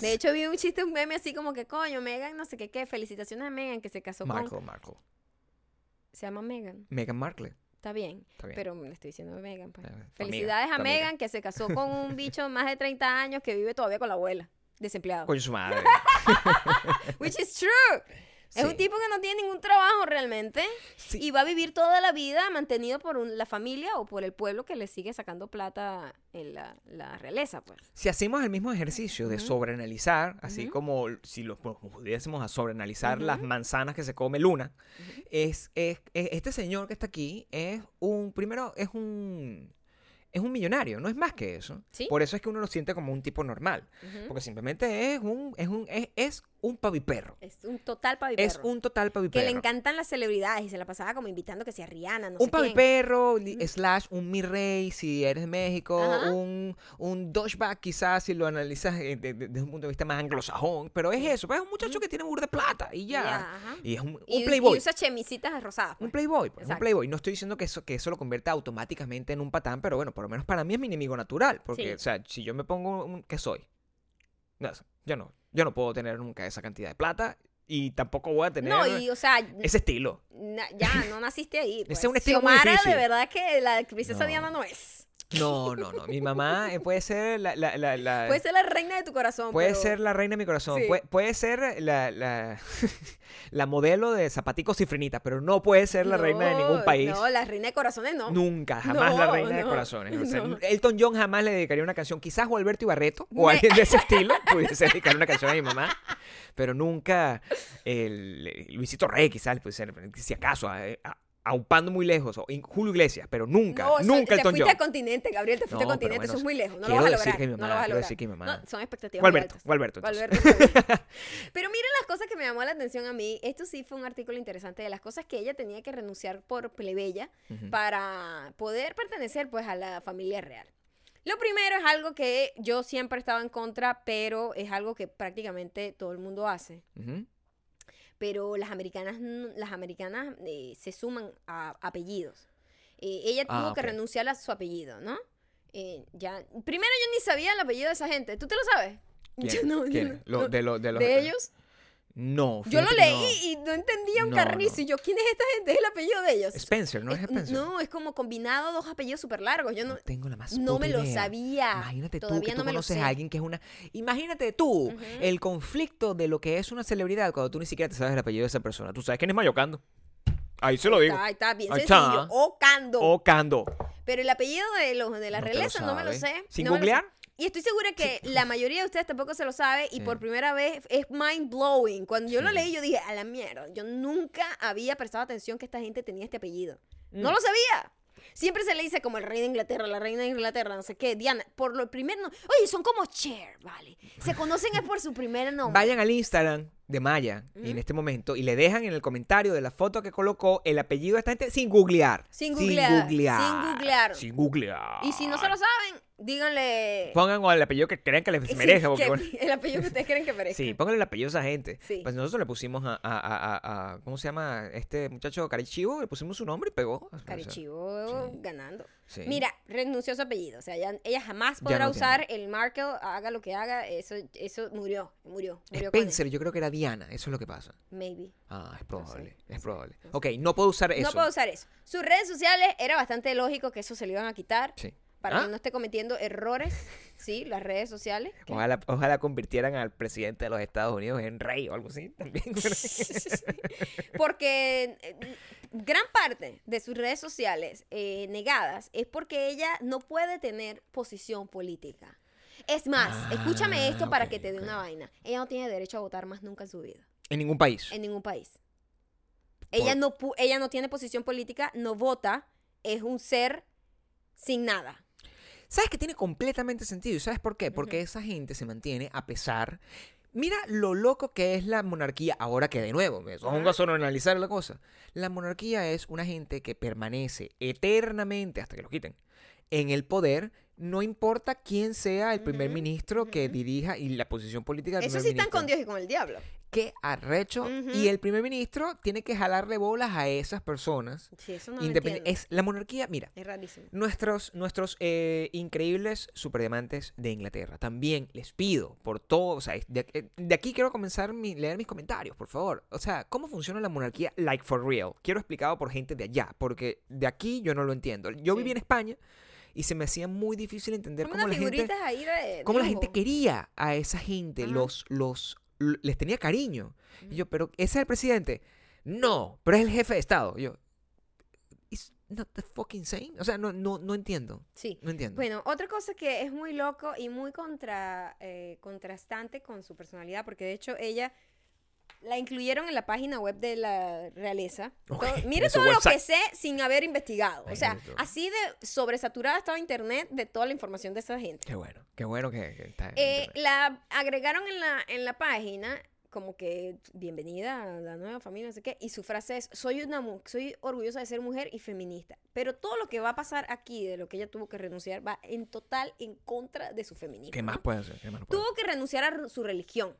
De hecho, vi un chiste, un meme así como que, coño, Megan, no sé qué, qué. Felicitaciones a Megan que se casó con. Markle, Markle. Se llama Megan. Meghan Markle. Está bien. Está bien. Pero le estoy diciendo Megan. Pues. Amiga, Felicidades a amiga. Megan que se casó con un bicho de más de 30 años que vive todavía con la abuela. Desempleado. Coño, su madre. Which is true. Es un tipo que no tiene ningún trabajo realmente Sí. y va a vivir toda la vida mantenido por un- la familia o por el pueblo que le sigue sacando plata en la, la realeza, pues. Si hacemos el mismo ejercicio de sobreanalizar, así como si lo bueno, pudiésemos a sobreanalizar las manzanas que se come Luna, es, es- es- este señor que está aquí es un, primero, es un, es un millonario, no es más que eso. Sí. Por eso es que uno lo siente como un tipo normal, porque simplemente es un, es un, es, es un paviperro. Es un total Es paviperro. un total que paviperro. le encantan las celebridades y se la pasaba como invitando que sea Rihanna, no un sé quién. paviperro, Ujú. slash un mi rey, si eres de México, Ajá. un, un quizás si lo analizas eh, de- de- desde un punto de vista más anglosajón, pero es eso, pues es un muchacho que tiene burda de plata y ya. Y es un, un Y, playboy. y usa chemisitas rosadas. Un pues. playboy, pues, un playboy. No estoy diciendo que eso, que eso lo convierta automáticamente en un patán, pero bueno, por lo menos para mí es mi enemigo natural. Porque, Sí. o sea, si yo me pongo un, ¿qué soy? No, yo no. Yo no puedo tener nunca esa cantidad de plata y tampoco voy a tener No, y o sea, ese estilo. na- ya, no naciste ahí. Pues. Ese es un estilo muy Xiomara, difícil. de verdad que la princesa No. Diana no es. No, no, no. Mi mamá eh, puede ser la... la, la, la- Puede ser la reina de tu corazón. puede pero- ser la reina de mi corazón. Sí. Puede, puede ser la, la, la modelo de zapaticos cifrinitas, pero no puede ser la reina de ningún país. No, la reina de corazones no. Nunca, jamás la No, reina de corazones. O sea, no. Elton John jamás le dedicaría una canción. Quizás o Alberto Ibarreto o Me- alguien de ese estilo pudiese dedicar una canción a mi mamá. Pero nunca el, Luisito Rey, quizás, pudiese ser, si acaso, a- a- aupando muy lejos. O Julio Iglesias, pero nunca, No, nunca te Elton fuiste John. al continente, Gabriel, te fuiste No, al continente, bueno, eso es muy lejos, no lo vas a decir lograr. que mi no mamá, lo vas a lograr. decir que mi mamá. No, son expectativas O muy altas. o Alberto. O entonces. Alberto, está bien. Pero miren las cosas que me llamó la atención a mí. Esto sí fue un artículo interesante de las cosas que ella tenía que renunciar por plebeya Ujú. para poder pertenecer pues a la familia real. Lo primero es algo que yo siempre he estado en contra, pero es algo que prácticamente todo el mundo hace. Ujú. Pero las americanas, las americanas eh, se suman a apellidos. Eh, ella tuvo Ah, que ok. renunciar a su apellido, ¿no? Eh, ya, primero yo ni sabía el apellido de esa gente. ¿Tú te lo sabes? Yo ¿Quién? no, yo ¿Quién? no- Lo- no. de, lo- de los- ¿De ellos? No. Yo lo leí no. y no entendía un No, carrizo. no. Y yo, ¿quién es esta gente? Es el apellido de ellos. Spencer, ¿no es Es- Spencer? No, es como combinado dos apellidos súper largos. Yo no, tengo la más no me lo sabía. Imagínate tú Todavía que tú me lo conoces a alguien que es una... Imagínate tú el conflicto de lo que es una celebridad cuando tú ni siquiera te sabes el apellido de esa persona. Tú sabes quién es Mayocando. Ahí se lo digo. Ahí está, bien Ahí sencillo. está. Ocando. Ocando. Pero el apellido de los de la realeza no me lo sé. ¿Sin googlear? Y estoy segura que la mayoría de ustedes tampoco se lo sabe y Sí. por primera vez es mind blowing. Cuando yo lo Sí. leí yo dije, a la mierda, yo nunca había prestado atención que esta gente tenía este apellido. No Mm. lo sabía. Siempre se le dice como el rey de Inglaterra, la reina de Inglaterra, no sé qué, Diana. Por lo primero, no- oye, son como Cher, vale. Se conocen es por su primer nombre. Vayan al Instagram de Maya y en este momento y le dejan en el comentario de la foto que colocó el apellido de esta gente sin googlear. Sin googlear, googlear. sin googlear. Sin googlear. Y si no se lo saben, díganle Pongan el apellido que crean que les Sí, merezca. porque, que- bueno, el apellido que ustedes creen que merezca. Sí, pónganle el apellido a esa gente. Sí. Pues nosotros le pusimos a, a- a- ¿cómo se llama? Este muchacho Carichivo, le pusimos su nombre y pegó. Carichivo sí. ganando. sí. Mira, renunció a su apellido. O sea, ya- ella jamás podrá no usar el Markle, haga lo que haga. Eso, eso murió, murió. murió. Spencer, yo creo que era Diana, eso es lo que pasa. Maybe. Ah, es probable, sé, es no probable. sé, no ok, no puedo usar eso. No puedo usar eso. Sus redes sociales era bastante lógico que eso se le iban a quitar Sí. Para Ah, que no esté cometiendo errores. Sí, las redes sociales. ¿Qué? Ojalá, ojalá convirtieran al presidente de los Estados Unidos en rey o algo así también. Porque eh, gran parte de sus redes sociales eh, negadas es porque ella no puede tener posición política. Es más, Ah, escúchame esto para que te dé una vaina. Ella no tiene derecho a votar más nunca en su vida, en ningún país. en ningún país. Ella no, ella no tiene posición política, no vota, es un ser sin nada. ¿Sabes que tiene completamente sentido? ¿Y sabes por qué? Porque esa gente se mantiene a pesar. Mira lo loco que es la monarquía ahora que de nuevo, me pongo a analizar la cosa. La monarquía es una gente que permanece eternamente hasta que lo quiten en el poder no importa quién sea el primer ministro que dirija y la posición política del Eso primer sí están ministro. con Dios y con el diablo. Qué arrecho. Ujú. Y el primer ministro tiene que jalarle bolas a esas personas. Sí, eso no lo es la monarquía, mira, Es rarísimo. Nuestros, nuestros eh, increíbles superdiamantes de Inglaterra. También les pido por todo. O sea, de, eh, de aquí quiero comenzar mi, leer mis comentarios, por favor. O sea, ¿cómo funciona la monarquía like for real? Quiero explicado por gente de allá, porque de aquí yo no lo entiendo. Yo Sí. viví en España y se me hacía muy difícil entender cómo la gente, figuritas ahí de cómo la gente quería a esa gente, Ajá. los, los, les tenía cariño. Y yo, pero ese es el presidente. No, pero es el jefe de Estado. Y yo, is not the fucking same. O sea, no, no, no entiendo. Sí. No entiendo. Bueno, otra cosa que es muy loco y muy contra, eh, contrastante con su personalidad, porque de hecho ella la incluyeron en la página web de la realeza. Ok, Todo- mire todo lo que sé sin haber investigado. O sea, así de sobresaturada estaba internet de toda la información de esa gente. Qué bueno, qué bueno que, que está en Eh, la agregaron en la, en la página como que bienvenida a la nueva familia, no sé qué, y su frase es, soy una soy orgullosa de ser mujer y feminista, pero todo lo que va a pasar aquí de lo que ella tuvo que renunciar va en total en contra de su feminismo. ¿Qué más puede hacer? ¿Qué más puede Tuvo que renunciar a su religión.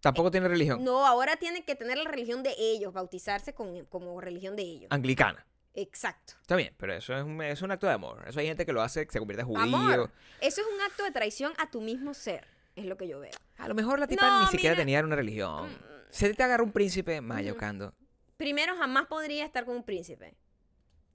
Tampoco tiene religión. No, ahora tiene que tener la religión de ellos, bautizarse con, como religión de ellos. Anglicana. Exacto. Está bien, pero eso es un, es un acto de amor. Eso hay gente que lo hace, que se convierte en judío. Amor. Eso es un acto de traición a tu mismo ser, es lo que yo veo. A lo mejor la tipa No, ni siquiera tenía una religión. Mm. Se te agarra un príncipe mayocando. primero jamás podría estar con un príncipe.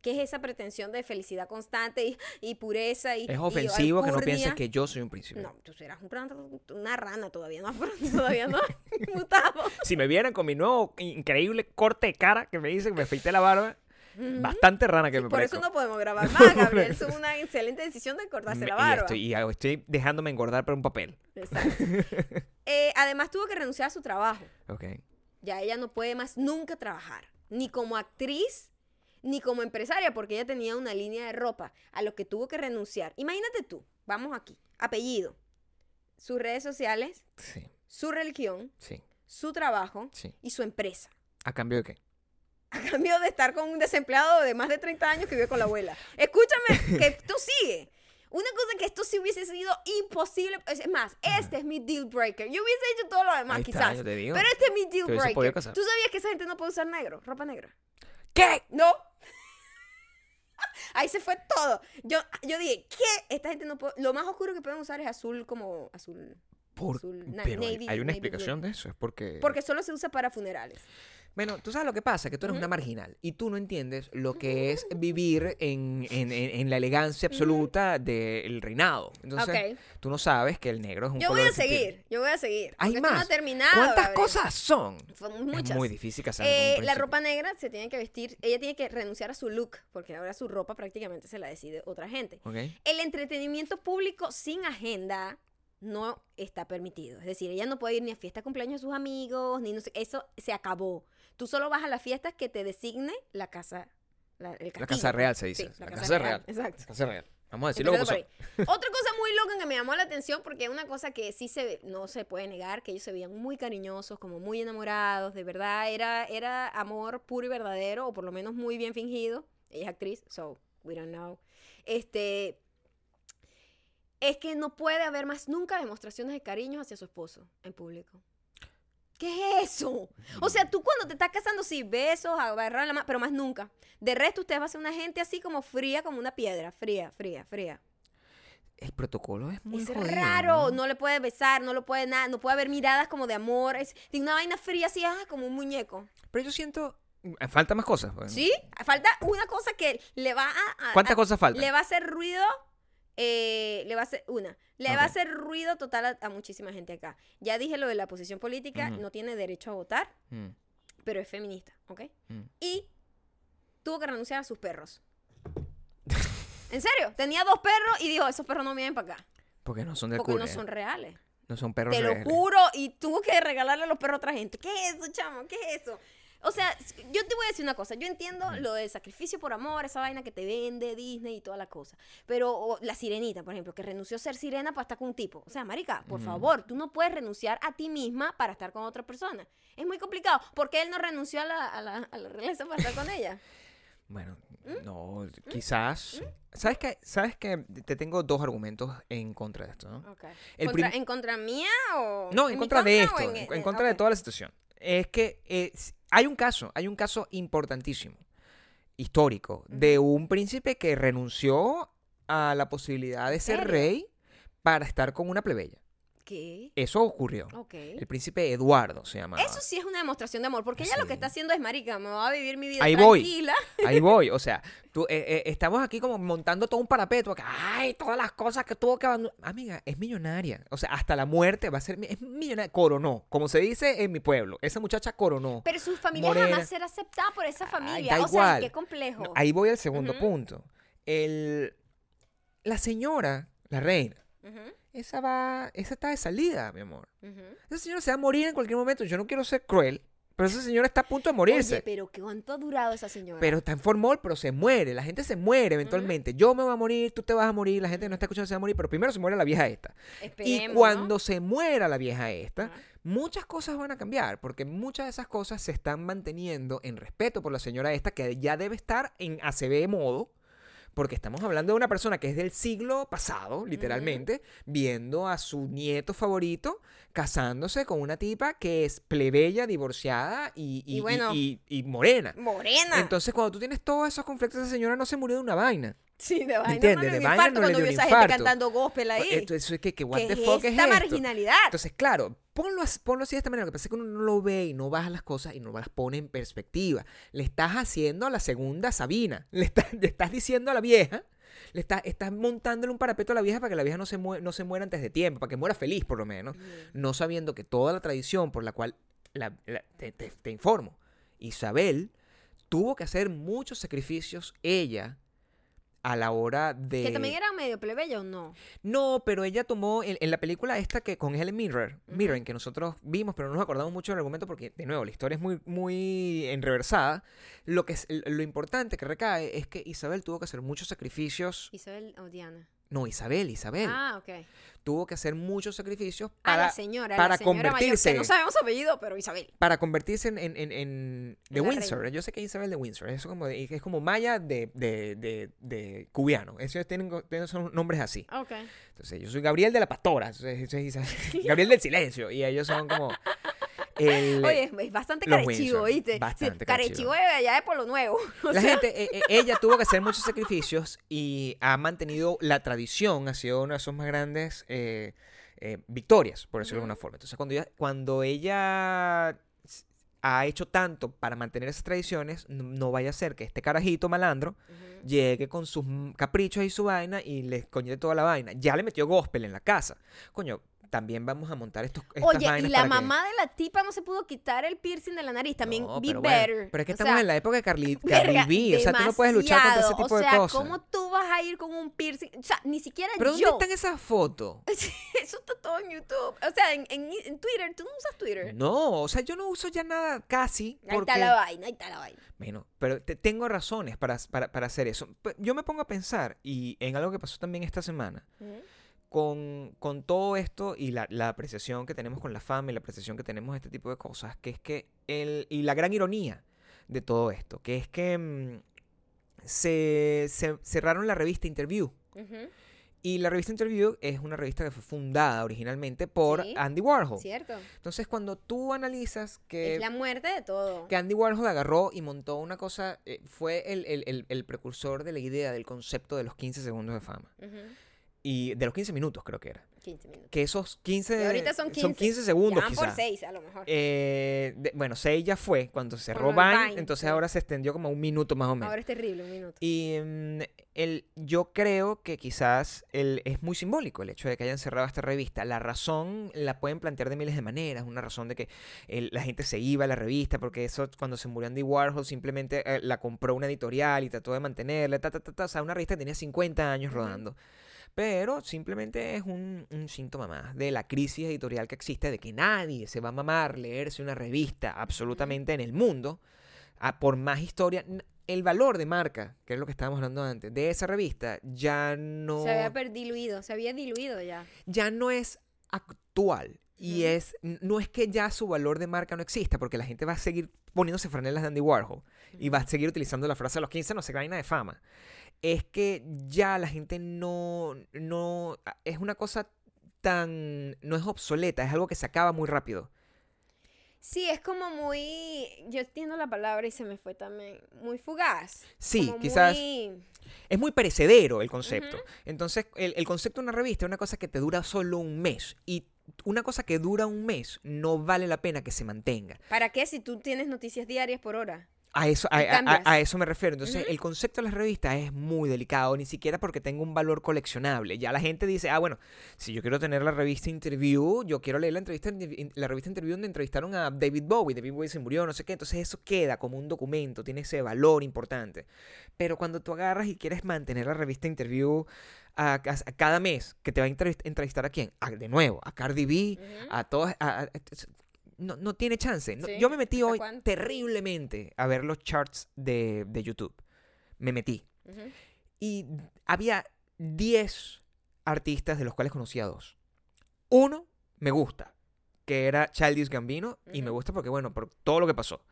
¿Qué es esa pretensión de felicidad constante y, y pureza? Y, Es y ofensivo que no pienses que yo soy un príncipe. No, tú serás un una rana todavía, no, todavía no mutado. Si me vieran con mi nuevo increíble corte de cara que me dice que me afeité la barba, bastante rana que Sí, me por eso no podemos grabar más, Gabriel. Es una excelente decisión de cortarse Me- la y barba. estoy, y estoy dejándome engordar por un papel. Exacto. Eh, además tuvo que renunciar a su trabajo. Ok. Ya ella no puede más nunca trabajar, ni como actriz, ni como empresaria, porque ella tenía una línea de ropa a lo que tuvo que renunciar. Imagínate tú, vamos aquí, apellido, sus redes sociales, Sí, su religión, sí, su trabajo sí. y su empresa. ¿A cambio de qué? A cambio de estar con un desempleado de más de 30 años que vive con la abuela. Escúchame, que tú sigue. Una cosa que esto sí hubiese sido imposible. Es más, este es mi deal breaker. Yo hubiese hecho todo lo demás, está, quizás. yo te digo. Pero este es mi deal breaker. ¿Tú sabías que esa gente no puede usar negro? Ropa negra. ¿Qué? No. Ahí se fue todo. Yo, yo dije, ¿qué? Esta gente no puede. Lo más oscuro que pueden usar es azul como azul. Por- azul, na- Pero hay- navy- hay una blue. explicación de eso. Es porque... Porque solo se usa para funerales. Bueno, tú sabes lo que pasa, que tú eres una marginal y tú no entiendes lo que es vivir en, en- en- en la elegancia absoluta del reinado. Entonces, Ok. tú no sabes que el negro es un Yo color voy a seguir, yo voy a seguir. Hay no más. terminado. ¿Cuántas cosas son? Son muchas. Es muy difícil casar Eh, la ropa negra se tiene que vestir, ella tiene que renunciar a su look, porque ahora su ropa prácticamente se la decide otra gente. El entretenimiento público sin agenda no está permitido. Es decir, ella no puede ir ni a fiesta de cumpleaños de sus amigos, ni no sé, eso se acabó. Tú solo vas a las fiestas que te designe la casa, la, el La casa real se Sí, dice. la la casa casa real, real. exacto. La casa real. Vamos a decirlo como. Otra cosa muy loca que me llamó la atención, porque es una cosa que sí se no se puede negar, que ellos se veían muy cariñosos, como muy enamorados, de verdad, era, era amor puro y verdadero, o por lo menos muy bien fingido. Ella es actriz, so we don't know. Este es que no puede haber más nunca demostraciones de cariño hacia su esposo en público. ¿Qué es eso? O sea, tú cuando te estás casando, sí, besos, agarrar la mano, pero más nunca. De resto, usted va a ser una gente así como fría, como una piedra, fría, fría, fría. El protocolo es muy es jodido, raro, ¿no? ¿no? le puede besar, no lo puede nada, no puede haber miradas como de amor, es de una vaina fría así, ah, como un muñeco. Pero yo siento... eh, Falta más cosas. bueno. ¿Sí? Falta una cosa que le va a... a- ¿Cuántas a- cosas faltan? Le va a hacer ruido, eh, le va a hacer, una, le va a hacer ruido total a, a muchísima gente acá. Ya dije lo de la posición política, no tiene derecho a votar, Mm, pero es feminista, ¿ok? mm. Y tuvo que renunciar a sus perros. ¿En serio? Tenía dos perros y dijo, esos perros no vienen para acá. Porque no son del Porque no son reales. No son perros Te lo juro, y tuvo que regalarle los perros a otra gente. ¿Qué es eso, chamo? ¿Qué es eso? O sea, yo te voy a decir una cosa. Yo entiendo lo del sacrificio por amor, esa vaina que te vende Disney y toda la cosa. Pero o la sirenita, por ejemplo, que renunció a ser sirena para estar con un tipo. O sea, marica, por favor, tú no puedes renunciar a ti misma para estar con otra persona. Es muy complicado. ¿Por qué él no renunció a la, a la, a la realeza para estar con ella? Bueno, No, quizás. ¿Sabes qué? ¿Sabes que Te tengo dos argumentos en contra de esto, ¿no? Ok. El ¿Contra- ¿En contra mía o...? No, en contra de esto, en, en- en eh, contra de toda la situación. Es que eh, hay un caso, hay un caso importantísimo, histórico, de un príncipe que renunció a la posibilidad de ser rey para estar con una plebeya. ¿Qué? Eso ocurrió. El príncipe Eduardo se llama. Eso sí es una demostración de amor, porque ella lo que está haciendo es, marica, me va a vivir mi vida Ahí voy. tranquila. Ahí voy, o sea, tú, eh, eh, estamos aquí como montando todo un parapeto. acá, Ay, todas las cosas que tuvo que abandonar. Amiga, es millonaria. O sea, hasta la muerte va a ser. Es millonaria. Coronó, como se dice en mi pueblo. Esa muchacha coronó. Pero su familia Morena. jamás será aceptada por esa Ay, familia. da o sea, igual. qué complejo. No, ahí voy al segundo punto. El, la señora, la reina, Esa va. Esa está de salida, mi amor. Esa señora se va a morir en cualquier momento. Yo no quiero ser cruel, pero esa señora está a punto de morirse. Oye, pero ¿qué cuánto ha durado esa señora? Pero está en formol, pero se muere. La gente se muere eventualmente. Yo me voy a morir, tú te vas a morir, la gente no está escuchando se va a morir, pero primero se muere la vieja esta. y Esperemos, cuando ¿no? se muera la vieja esta, muchas cosas van a cambiar, porque muchas de esas cosas se están manteniendo en respeto por la señora esta, que ya debe estar en ACB modo. Porque estamos hablando de una persona que es del siglo pasado, literalmente, viendo a su nieto favorito casándose con una tipa que es plebeya, divorciada y, y- Y bueno. morena. Morena. Entonces, cuando tú tienes todos esos conflictos, esa señora no se murió de una vaina. Sí, de vaina. entiendes? le De dio vaina no le cuando dio vio un esa gente cantando gospel ahí. Entonces, ¿qué, qué, what ¿Qué the es fuck es esta esto? marginalidad? Entonces, claro, ponlo, as- ponlo así de esta manera. Lo que pasa es que uno no lo ve y no baja las cosas y no las pone en perspectiva. Le estás haciendo a la segunda Sabina. Le estás, le estás diciendo a la vieja, le estás, estás montándole un parapeto a la vieja para que la vieja no se, mue- no se muera antes de tiempo, para que muera feliz por lo menos. No sabiendo que toda la tradición por la cual la- la- te, te- te informo, Isabel tuvo que hacer muchos sacrificios ella a la hora de... Que también era medio plebeya o no. No, pero ella tomó en, en la película esta que con Helen Mirren, Ujú. Mirren, que nosotros vimos, pero no nos acordamos mucho del argumento porque, de nuevo, la historia es muy, muy enreversada. Lo, que es, lo importante que recae es que Isabel tuvo que hacer muchos sacrificios. Isabel o Diana. No, Isabel, Isabel. Ah, ok. Tuvo que hacer muchos sacrificios para, la señora. para la señora mayor, convertirse- que no sabemos su apellido, pero Isabel. para convertirse en, en, en- en- de la Windsor. reina. Yo sé que es Isabel de Windsor. Eso como es como Maya de, de, de, de cubiano. Esos tienen, tienen son nombres así. Ok. Entonces, yo soy Gabriel de la Pastora. entonces, es Gabriel del Silencio. Y ellos son como. El- Oye, es, bastante carechivo, ¿viste? bastante Sí, carechivo. de allá de Polo Nuevo. O la sea, gente, eh, eh, ella tuvo que hacer muchos sacrificios y ha mantenido la tradición, ha sido una de sus más grandes eh, eh, victorias, por decirlo de alguna forma. Entonces, cuando ella, cuando ella s- ha hecho tanto para mantener esas tradiciones, no, no vaya a ser que este carajito malandro llegue con sus caprichos y su vaina y les coñete toda la vaina. Ya le metió gospel en la casa. Coño, también vamos a montar estos, estas Oye, y la que- mamá de la tipa no se pudo quitar el piercing de la nariz. También No, be pero bueno, better. pero es que O estamos sea, en la época de Carly, Cardi B. O sea, tú no puedes luchar contra ese tipo o de sea, cosas. ¿cómo tú vas a ir con un piercing? O sea, ni siquiera ¿Pero dónde yo. están esas fotos? Eso está todo en YouTube. O sea, en, en- en Twitter. ¿Tú no usas Twitter? No, o sea, yo no uso ya nada casi. Ahí Porque, está la vaina, ahí está la vaina. bueno, pero te- tengo razones para, para, para hacer eso. Yo me pongo a pensar, y en algo que pasó también esta semana, con, con todo esto y la, la apreciación que tenemos con la fama y la apreciación que tenemos de este tipo de cosas, que es que el, y la gran ironía de todo esto, que es que mm, se, se cerraron la revista Interview. Ujú. Y la revista Interview es una revista que fue fundada originalmente por Sí. Andy Warhol. Cierto. Entonces, cuando tú analizas que, es la muerte de todo. que Andy Warhol agarró y montó una cosa, eh, fue el, el- el- el precursor de la idea del concepto de los 15 segundos de fama. Ujú. Y de los 15 minutos, creo que era. 15 minutos. Que esos 15, Y ahorita son 15. segundos, Ya van por quizá. 6 a lo mejor. Eh, de- bueno, 6 ya fue cuando cerró Cuando el Vine, Vine, entonces sí. ahora se extendió como un minuto más o menos. Ahora es terrible, un minuto. Y mm, el, yo creo que quizás el, es muy simbólico el hecho de que hayan cerrado esta revista. La razón la pueden plantear de miles de maneras. Una razón de que el- la gente se iba a la revista porque eso cuando se murió Andy Warhol simplemente eh, la compró una editorial y trató de mantenerla. Ta, ta, ta, ta. O sea, una revista que tenía 50 años rodando. Pero simplemente es un, un síntoma más de la crisis editorial que existe, de que nadie se va a mamar leerse una revista absolutamente en el mundo, a- por más historia. El valor de marca, que es lo que estábamos hablando antes, de esa revista ya no, Se había diluido, se había diluido ya. ya no es actual. Y es, no es que ya su valor de marca no exista, porque la gente va a seguir poniéndose franelas de Andy Warhol y va a seguir utilizando la frase a los 15, no qué vaina de fama. Es que ya la gente no, no, es una cosa tan, no es obsoleta, es algo que se acaba muy rápido. Sí, es como muy. Yo entiendo la palabra y se me fue también. Muy fugaz. Sí, como quizás muy- es muy perecedero el concepto. Entonces, el, el concepto de una revista es una cosa que te dura solo un mes. Y una cosa que dura un mes no vale la pena que se mantenga. ¿Para qué si tú tienes noticias diarias por hora? A eso, a, eso me refiero. Entonces, el concepto de las revistas es muy delicado, ni siquiera porque tenga un valor coleccionable. Ya la gente dice, ah, bueno, si yo quiero tener la revista Interview, yo quiero leer la entrevista, la revista Interview donde entrevistaron a David Bowie. David Bowie se murió, no sé qué. Entonces, eso queda como un documento, tiene ese valor importante. Pero cuando tú agarras y quieres mantener la revista Interview a, cada mes, que te va a entrevist- entrevistar a quién? A- de nuevo, a Cardi B, Ujú. a todas. No, no tiene chance. No- Sí, yo me metí ¿hasta hoy cuándo? terriblemente a ver los charts de, de YouTube. Me metí. Y había 10 artistas de los cuales conocía dos. Uno me gusta, que era Childish Gambino, y me gusta porque, bueno, por todo lo que pasó.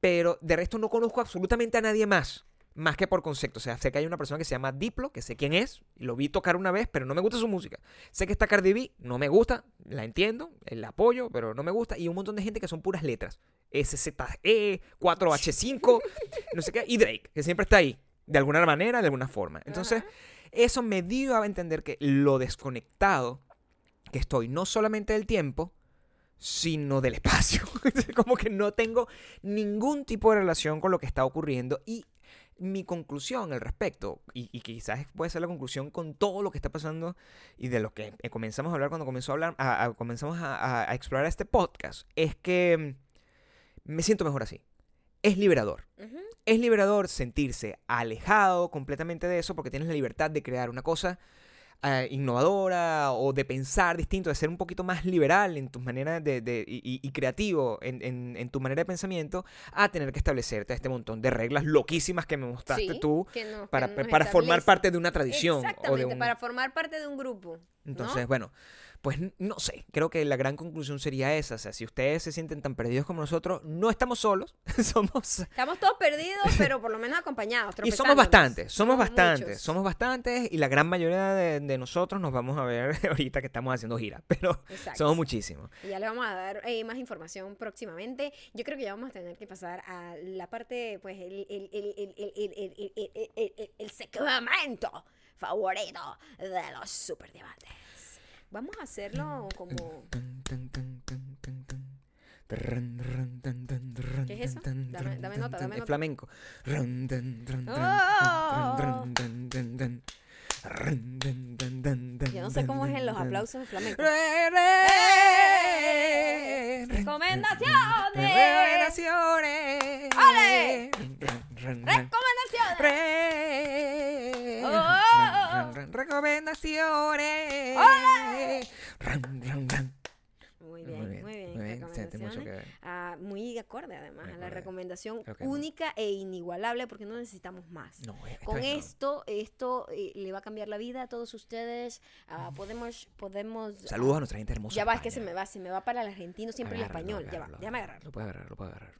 Pero de resto no conozco absolutamente a nadie más. Más que por concepto. O sea, sé que hay una persona que se llama Diplo, que sé quién es, lo vi tocar una vez, pero no me gusta su música. Sé que está Cardi B, no me gusta, la entiendo, la apoyo, pero no me gusta. Y un montón de gente que son puras letras. SZE, 4H5, no sé qué, y Drake, que siempre está ahí, de alguna manera, de alguna forma. Entonces, eso me dio a entender que lo desconectado que estoy, no solamente del tiempo, sino del espacio. Como que no tengo ningún tipo de relación con lo que está ocurriendo y mi conclusión al respecto, y, y quizás puede ser la conclusión con todo lo que está pasando y de lo que eh, comenzamos a hablar cuando comenzó a hablar, a- a- comenzamos a, explorar este podcast, es que mm, me siento mejor así. Es liberador. Es liberador sentirse alejado completamente de eso porque tienes la libertad de crear una cosa eh, innovadora o de pensar distinto, de ser un poquito más liberal en tus maneras de, de- y, y- creativo en, en- en tu manera de pensamiento a tener que establecerte este montón de reglas loquísimas que me mostraste Sí, tú no- para, para formar parte de una tradición. o de Exactamente, un- para formar parte de un grupo. ¿no? Entonces, bueno, pues no sé, creo que la gran conclusión sería esa. O sea, si ustedes se sienten tan perdidos como nosotros, no estamos solos, somos... Estamos todos perdidos, pero por lo menos acompañados. Y somos bastantes, somos, bastantes, somos bastantes y la gran mayoría de, nosotros nos vamos a ver ahorita que estamos haciendo gira, pero somos muchísimos. Y ya le vamos a dar más información próximamente. Yo creo que ya vamos a tener que pasar a la parte, pues, el, el, el, el el el el el el segmento favorito de los superdiamantes. Vamos a hacerlo como... ¿Qué es eso? Dame- dame nota, dame Es nota. flamenco. ¡Oh! Yo no sé cómo es en los aplausos flamencos. ¡Recomendaciones! Recomendaciones. ¡Ale! Recomendaciones. ¡Recomendaciones! Re- ¡Oh! Ran, Recomendaciones. Ran, ran, ran. Muy bien, muy bien. Sí, tiene mucho que. Ah, muy acorde además Muy a la recomendación no. única e inigualable porque no necesitamos más. No, eh, Con esta vez no. esto, esto eh, le va a cambiar la vida a todos ustedes. Ah, podemos, podemos. Saludos a nuestra gente hermosa. Ya va, es que se me va, se me va para el argentino, siempre el español. Ya va, agárralo, déjame agarrar. Lo puedes agarrar, lo puedes agarrar.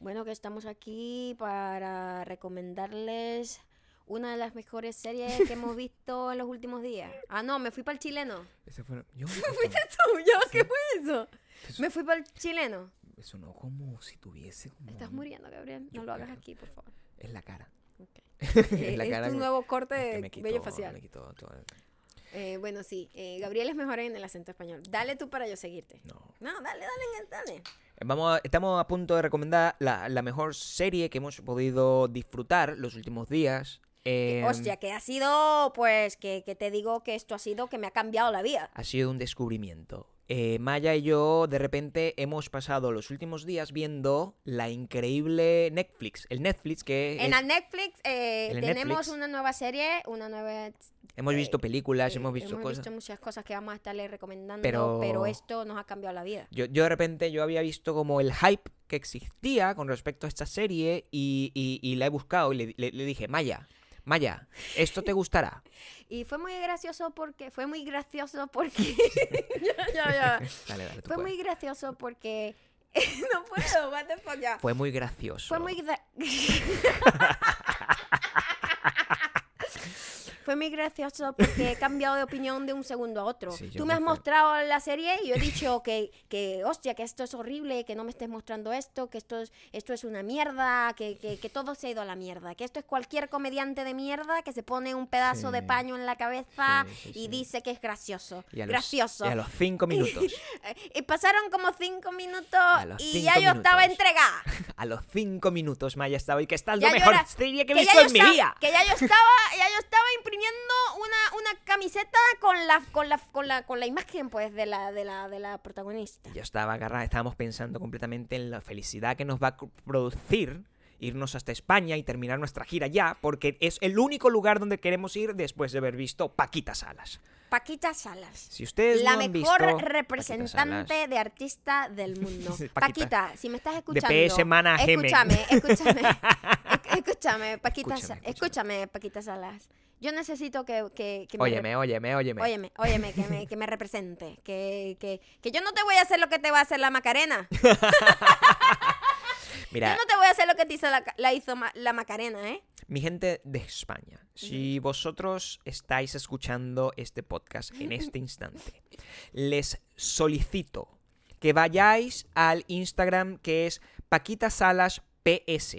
Bueno, que estamos aquí para recomendarles una de las mejores series que hemos visto en los últimos días. Ah, no, me fui para el chileno. Ese fue. Yo, ¿Fuiste tú? ¿Yo? ¿Qué fue eso? Eso- Me fui para el chileno. Eso no como si tuviese como. Estás muriendo, Gabriel. Yo No lo hagas aquí, por favor. Es la cara. Ok. es Eh, la es cara tu que- nuevo corte es que de me quitó- vello facial. Me quitó todo el- Eh, bueno, sí. eh, Gabriel es mejor en el acento español. Dale tú para yo seguirte. No. No, dale, dale, dale. Vamos a- estamos a punto de recomendar la, la mejor serie que hemos podido disfrutar los últimos días. Eh, Hostia, que ha sido, pues, que, que te digo que esto ha sido que me ha cambiado la vida. Ha sido un descubrimiento. Eh, Maya y yo de repente hemos pasado los últimos días viendo la increíble Netflix. El Netflix que En es- la Netflix eh, en el tenemos Netflix. una nueva serie, una nueva... hemos visto eh, películas, hemos visto cosas. muchas cosas que vamos a estarle recomendando, Pero- pero... esto nos ha cambiado la vida. Yo, yo de repente yo había visto como el hype que existía con respecto a esta serie y, y- y la he buscado y le, le- le dije, Maya, Maya, esto te gustará. Y fue muy gracioso porque... Fue muy gracioso porque... ya, ya, ya. Dale, dale, tú Fue puedes. muy gracioso porque no puedo, what the fuck, ya. Fue muy gracioso. Fue muy... gra- Fue muy gracioso porque he cambiado de opinión de un segundo a otro. Sí, Tú me has que- mostrado la serie y yo he dicho que, que, hostia, que esto es horrible, que no me estés mostrando esto, que esto es, esto es una mierda, que, que, que todo se ha ido a la mierda, que esto es cualquier comediante de mierda que se pone un pedazo de Sí. paño en la cabeza Sí, y dice que es gracioso. Y a los- gracioso. y a los cinco minutos. Y pasaron como cinco minutos y cinco ya yo estaba entregada. A los cinco minutos Maya estaba y que esta es Ya la yo mejor serie que he visto en mi vida. Que ya yo estaba, ya yo estaba imprimiendo una, una camiseta con la, con la, con la, con la imagen pues de la, de la, de la protagonista. Yo estaba agarrada, estábamos pensando completamente en la felicidad que nos va a producir irnos hasta España y terminar nuestra gira ya, porque es el único lugar donde queremos ir después de haber visto Paquita Salas. Paquita Salas. Si ustedes La no han mejor visto representante de artista del mundo. Paquita. Paquita. si me estás escuchando. PS Manahemen. Escúchame, escúchame. esc- escúchame, Paquita escúchame. escúchame, Paquita Salas. Yo necesito que, que, que me Óyeme, óyeme, óyeme. Óyeme, óyeme, que me, que me represente. Que, que, que yo no te voy a hacer lo que te va a hacer la Macarena. Mira, Yo no te voy a hacer lo que te hizo la, la hizo ma- la Macarena, ¿eh? mi gente de España, si vosotros estáis escuchando este podcast en este instante, les solicito que vayáis al Instagram que es Paquita Salas PS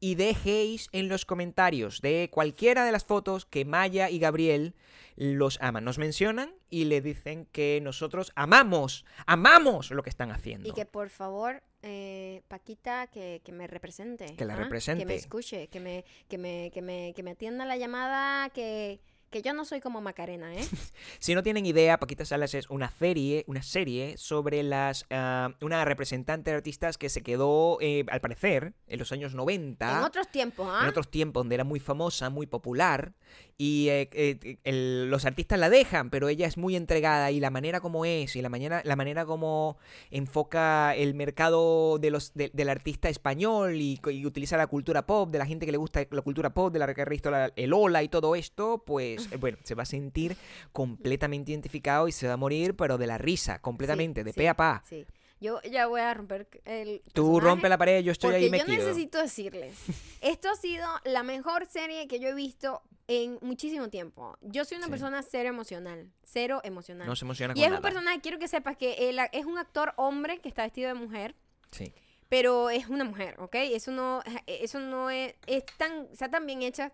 y dejéis en los comentarios de cualquiera de las fotos que Maya y Gabriel los aman. Nos mencionan y le dicen que nosotros amamos, amamos lo que están haciendo. Y que por favor, eh, Paquita, que, que me represente. Que la ¿ah? Que represente. me escuche, que me, que me, que me, que me atienda la llamada, que, que yo no soy como Macarena, ¿eh? Si no tienen idea, Paquita Salas es una serie, una serie sobre las ah, una representante de artistas que se quedó, eh, al parecer, en los años 90. En otros tiempos, ¿ah? en otros tiempos donde era muy famosa, muy popular, y eh, eh, el- los artistas la dejan, pero ella es muy entregada y la manera como es, y la, manera, la manera como enfoca el mercado de los, de- del artista español y, utiliza la cultura pop, de la gente que le gusta la cultura pop, de la que ha visto el Ola y todo esto, pues eh, bueno, se va a sentir completamente identificado y se va a morir, pero de la risa, completamente, de sí, pe a pa. Sí. Yo ya voy a romper el. Tú rompe la pared, yo estoy ahí yo metido. necesito decirles, esto ha sido la mejor serie que yo he visto en muchísimo tiempo. Yo soy una Sí. persona cero emocional, cero emocional. No se emociona y con es un personaje, quiero que sepas que él es un actor hombre que está vestido de mujer, Sí. pero es una mujer, ¿ok? Eso no, eso no es, es tan, está tan bien hecha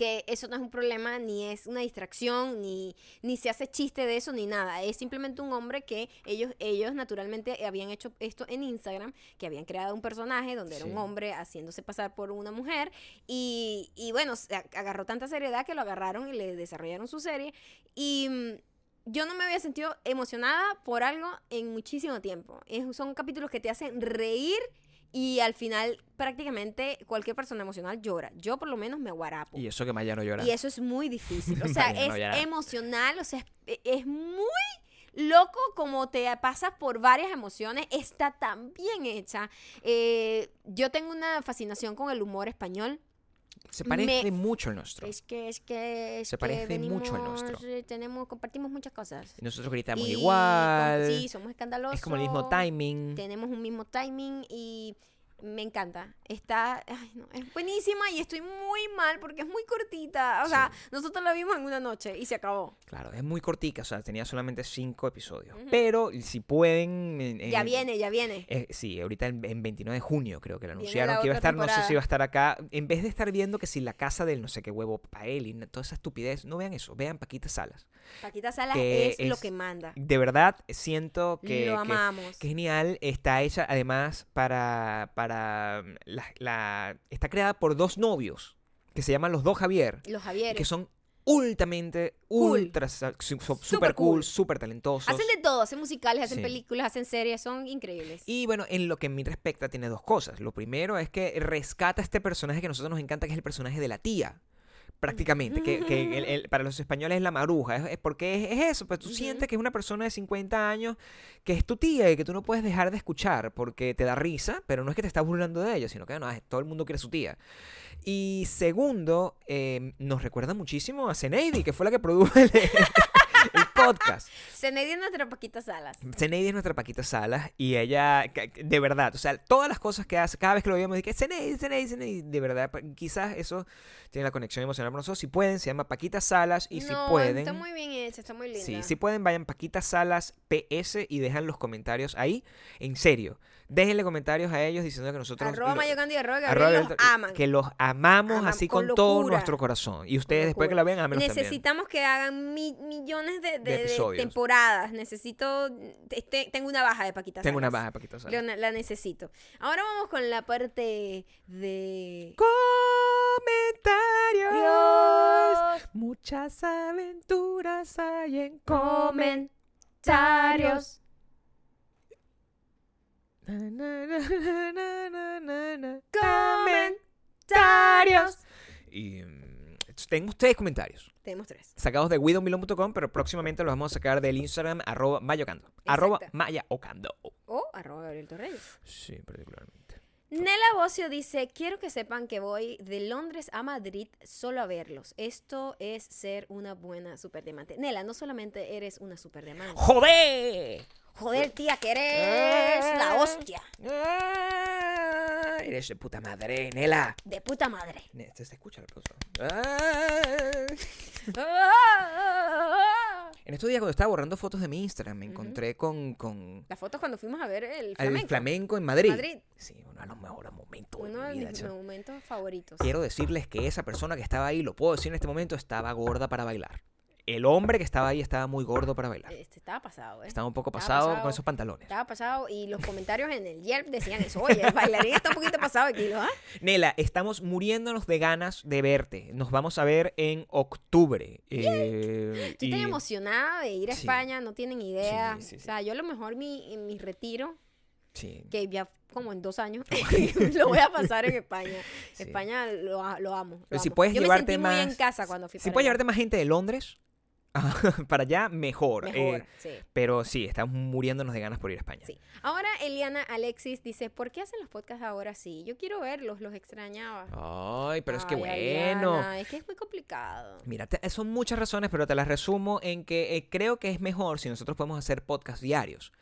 que eso no es un problema, ni es una distracción, ni, ni se hace chiste de eso, ni nada. Es simplemente un hombre que ellos, ellos naturalmente habían hecho esto en Instagram, que habían creado un personaje donde era un Sí. hombre haciéndose pasar por una mujer. Y, y bueno, agarró tanta seriedad que lo agarraron y le desarrollaron su serie. Y mm, yo no me había sentido emocionada por algo en muchísimo tiempo. Es- son capítulos que te hacen reír y al final prácticamente cualquier persona emocional llora. Yo por lo menos me guarapo. Y eso que Maya no llora. Y eso es muy difícil. O sea, no, es emocional, o sea, es, es muy loco como te pasas por varias emociones. Está tan bien hecha. Eh, yo tengo una fascinación con el humor español. Se parece me- mucho al nuestro. Es que, es que, es Se que parece mucho al venimos, nuestro. eh, tenemos, compartimos muchas cosas. Y Nosotros gritamos Y igual. con- sí, somos escandalosos. es como el mismo timing. Tenemos un mismo timing y me encanta. Está, ay, no, es buenísima y estoy muy mal porque es muy cortita. O sea, nosotros la vimos en una noche y se acabó. Claro, es muy cortica, o sea, tenía solamente cinco episodios. Pero si pueden... en- ya en- viene, ya viene. eh, sí, ahorita en, en 29 de junio creo que Viene anunciaron la que iba a estar, no sé si iba a estar acá. En vez de estar viendo que si la casa del no sé qué huevo para él y toda esa estupidez, no vean eso, vean Paquita Salas. Paquita Salas es, lo que manda. De verdad, siento que... lo que- amamos. que genial, está hecha además para, para la, la- está creada por dos novios que se llaman los dos Javier, Los que son ultamente, Cool. ultra, su- super cool. cool, super talentosos. Hacen de todo, hacen musicales, hacen Sí. películas, hacen series, son increíbles. Y bueno, en lo que a mí respecta tiene dos cosas. Lo primero es que rescata este personaje que a nosotros nos encanta, que es el personaje de la tía. Prácticamente, que, que el- el- para los españoles es la maruja. Es, es porque es, es eso, pues tú sientes que es una persona de 50 años que es tu tía y que tú no puedes dejar de escuchar porque te da risa, pero no es que te estás burlando de ella, sino que no, es- todo el mundo quiere su tía. Y segundo, eh, nos recuerda muchísimo a Zeneidi, que fue la que produjo el, el podcast. Zeneidi es nuestra Paquita Salas. Zeneidi es nuestra Paquita Salas y ella, de verdad, o sea, todas las cosas que hace, cada vez que lo vemos, dice, Zeneidi, Zeneidi, Zeneidi, de verdad, quizás eso tiene la conexión emocional con nosotros. Si pueden, se llama Paquita Salas y si pueden... está muy bien hecha, está muy linda. Sí, si pueden, vayan Paquita Salas PS y dejan los comentarios ahí. En serio, déjenle comentarios a ellos diciendo que nosotros... Arroba lo- Mayo Candy y arroba arroba Gabriel los Gabriel- aman. Que los amamos así con con, todo nuestro corazón. Y ustedes, después que la vean, también. Necesitamos que hagan mi- millones de, de- de episodios. temporadas. Necesito. este- tengo una baja de Paquita Tengo una baja de Paquita Salas. Lo- La necesito. Ahora vamos con la parte de. Comentarios. Dios. Muchas aventuras hay en Comentarios. Na, na, na, na, na, na, na. Comentarios. Y mm, tengo ustedes comentarios Tenemos tres. sacados de widowmilon.com, pero próximamente los vamos a sacar del Instagram arroba mayocando. Arroba mayaocando. O arroba Gabriel Torreyes. Sí, particularmente. Nela Bocio dice, quiero que sepan que voy de Londres a Madrid solo a verlos. Esto es ser una buena superdiamante. Nela, no solamente eres una superdiamante. ¡Joder! Joder, tía, que eres Eh. la hostia. Ah, Eres de puta madre, Nela. De puta madre. Ne- Se, escucha el aplauso. En estos días cuando estaba borrando fotos de mi Instagram me encontré con, con Las fotos cuando fuimos a ver el el flamenco. en Madrid. Madrid. Sí, uno de los mejores momentos Uno de mi vida. mis momentos favoritos. Quiero decirles que esa persona que estaba ahí, lo puedo decir en este momento, estaba gorda para bailar. El hombre que estaba ahí estaba muy gordo para bailar. Este, estaba pasado, ¿eh? Estaba un poco pasado, pasado. con esos pantalones. Estaba pasado y los comentarios en el Yelp decían eso. Oye, el bailarín está un poquito pasado de kilo, ¿ah? Nela, estamos muriéndonos de ganas de verte. Nos vamos a ver en octubre. Eh, Estoy tan y- emocionada de ir a Sí. España, no tienen idea. Sí, sí, O sea, yo a lo mejor mi, en mi retiro, que ya como en dos años, lo voy a pasar en España. Sí. España lo, lo amo. lo si amo. puedes yo me llevarte sentí muy en más- casa cuando fui Si para puedes allá. llevarte más gente de Londres para allá, mejor. Mejor, Eh, sí. pero sí, estamos muriéndonos de ganas por ir a España. Sí. Ahora Eliana Alexis dice, ¿por qué hacen los podcasts ahora sí? Yo quiero verlos, los extrañaba. Ay, pero es que bueno. Eliana, es que es muy complicado. Mira, te- son muchas razones, pero te las resumo en que eh, creo que es mejor si nosotros podemos hacer podcasts diarios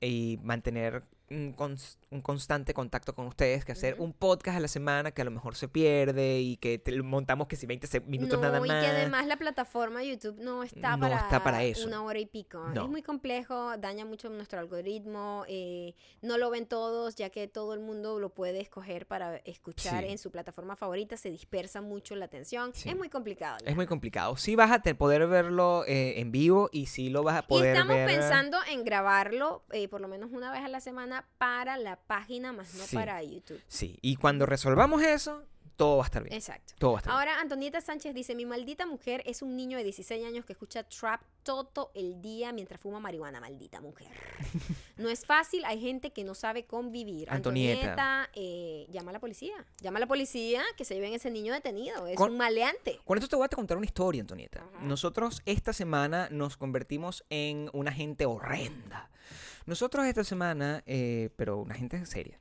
y mantener un, cons- un constante contacto con ustedes que hacer un podcast a la semana que a lo mejor se pierde y que te montamos que si 20 se- minutos no, nada y más. que además la plataforma YouTube no está, No para, está para eso. una hora y pico. No. Es muy complejo, daña mucho nuestro algoritmo, eh, no lo ven todos, ya que todo el mundo lo puede escoger para escuchar Sí. en su plataforma favorita, se dispersa mucho la atención. Sí. Es muy complicado. Es muy complicado. Sí vas a poder verlo eh, en vivo y sí lo vas a Y poder estamos ver. pensando en grabarlo eh, por lo menos una vez a la semana para la página, más no Sí. para YouTube. Sí, y cuando resolvamos eso, todo va a estar bien. Exacto. Todo va a estar bien. Ahora, Antonieta Sánchez dice, mi maldita mujer es un niño de 16 años que escucha trap todo el día mientras fuma marihuana, maldita mujer. No es fácil, hay gente que no sabe convivir. Antonieta. Antonieta, eh, llama a la policía. Llama a la policía que se lleven ese niño detenido. Es Con- un maleante. Con esto te voy a contar una historia, Antonieta. Ajá. Nosotros esta semana nos convertimos en una gente horrenda. Nosotros esta semana, eh, pero una gente seria.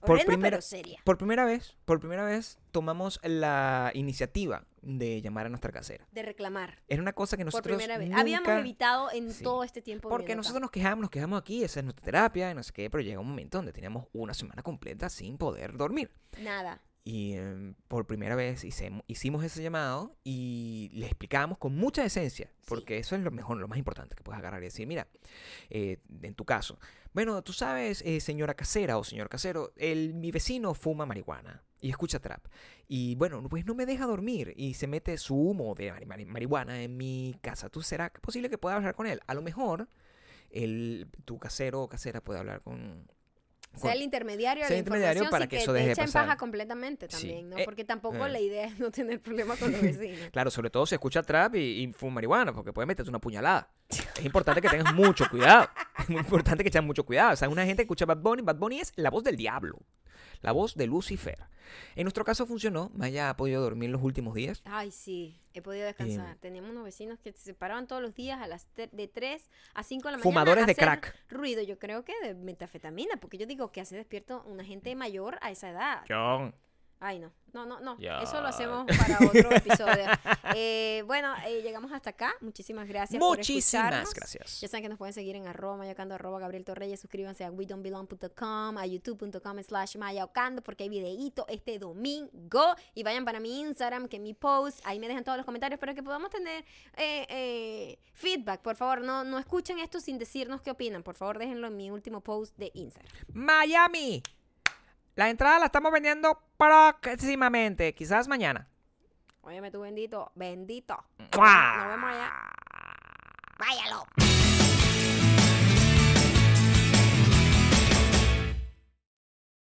Por primera, pero seria. por primera vez, por primera vez tomamos la iniciativa de llamar a nuestra casera. De reclamar. Era una cosa que Por nosotros primera vez. nunca- Habíamos evitado en Sí. todo este tiempo. Porque acá. nosotros nos quejamos, nos quejamos aquí, esa es nuestra terapia, y no sé qué, pero llega un momento donde teníamos una semana completa sin poder dormir. Nada. Y em, por primera vez hice- hicimos ese llamado y le explicamos con mucha esencia, porque eso es lo mejor, lo más importante que puedes agarrar y decir, mira, eh, en tu caso, bueno, tú sabes, eh, señora casera o señor casero, el, mi vecino fuma marihuana y escucha trap. Y bueno, pues no me deja dormir y se mete su humo de mari- mari- marihuana en mi casa. ¿Tú será posible que pueda hablar con él? A lo mejor el, tu casero o casera puede hablar con... sea el intermediario sea la intermediario información para que que, eso te deje de echen pasar. paja completamente Sí. también, ¿no? Eh, Porque tampoco eh. la idea es no tener problemas con los vecinos. Claro, sobre todo si escucha trap y, y fuma marihuana, porque puede meterte una puñalada. Es importante que tengas mucho cuidado. Es muy importante que tengas mucho cuidado. O sea, una gente que escucha Bad Bunny, Bad Bunny es la voz del diablo. La voz de Lucifer. En nuestro caso funcionó. Maya ha podido dormir los últimos días. Ay, sí, he podido descansar. Teníamos unos vecinos que se paraban todos los días a las de 3 a 5 de la mañana. Fumadores a de crack. Ruido, yo creo que de metafetamina, porque yo digo que hace despierto una gente mayor a esa edad. John. Ay, no. No, no, no. Eso lo hacemos para otro episodio. Eh, bueno, eh, llegamos hasta acá. Muchísimas gracias por Muchísimas escucharnos. gracias. Ya saben que nos pueden seguir en arroba mayocando, arroba Gabriel Torreyes. Suscríbanse a wedon'tbelong.com, a youtube.com slash mayocando, porque hay videíto este domingo. Y vayan para mi Instagram, que mi post, ahí me dejan todos los comentarios para que podamos tener eh, feedback. Por favor, no, no escuchen esto sin decirnos qué opinan. Por favor, déjenlo en mi último post de Instagram. Miami. La entrada la estamos vendiendo próximamente, quizás mañana. Óyeme tú bendito, bendito. ¡Mua! Nos vemos allá. Váyalo.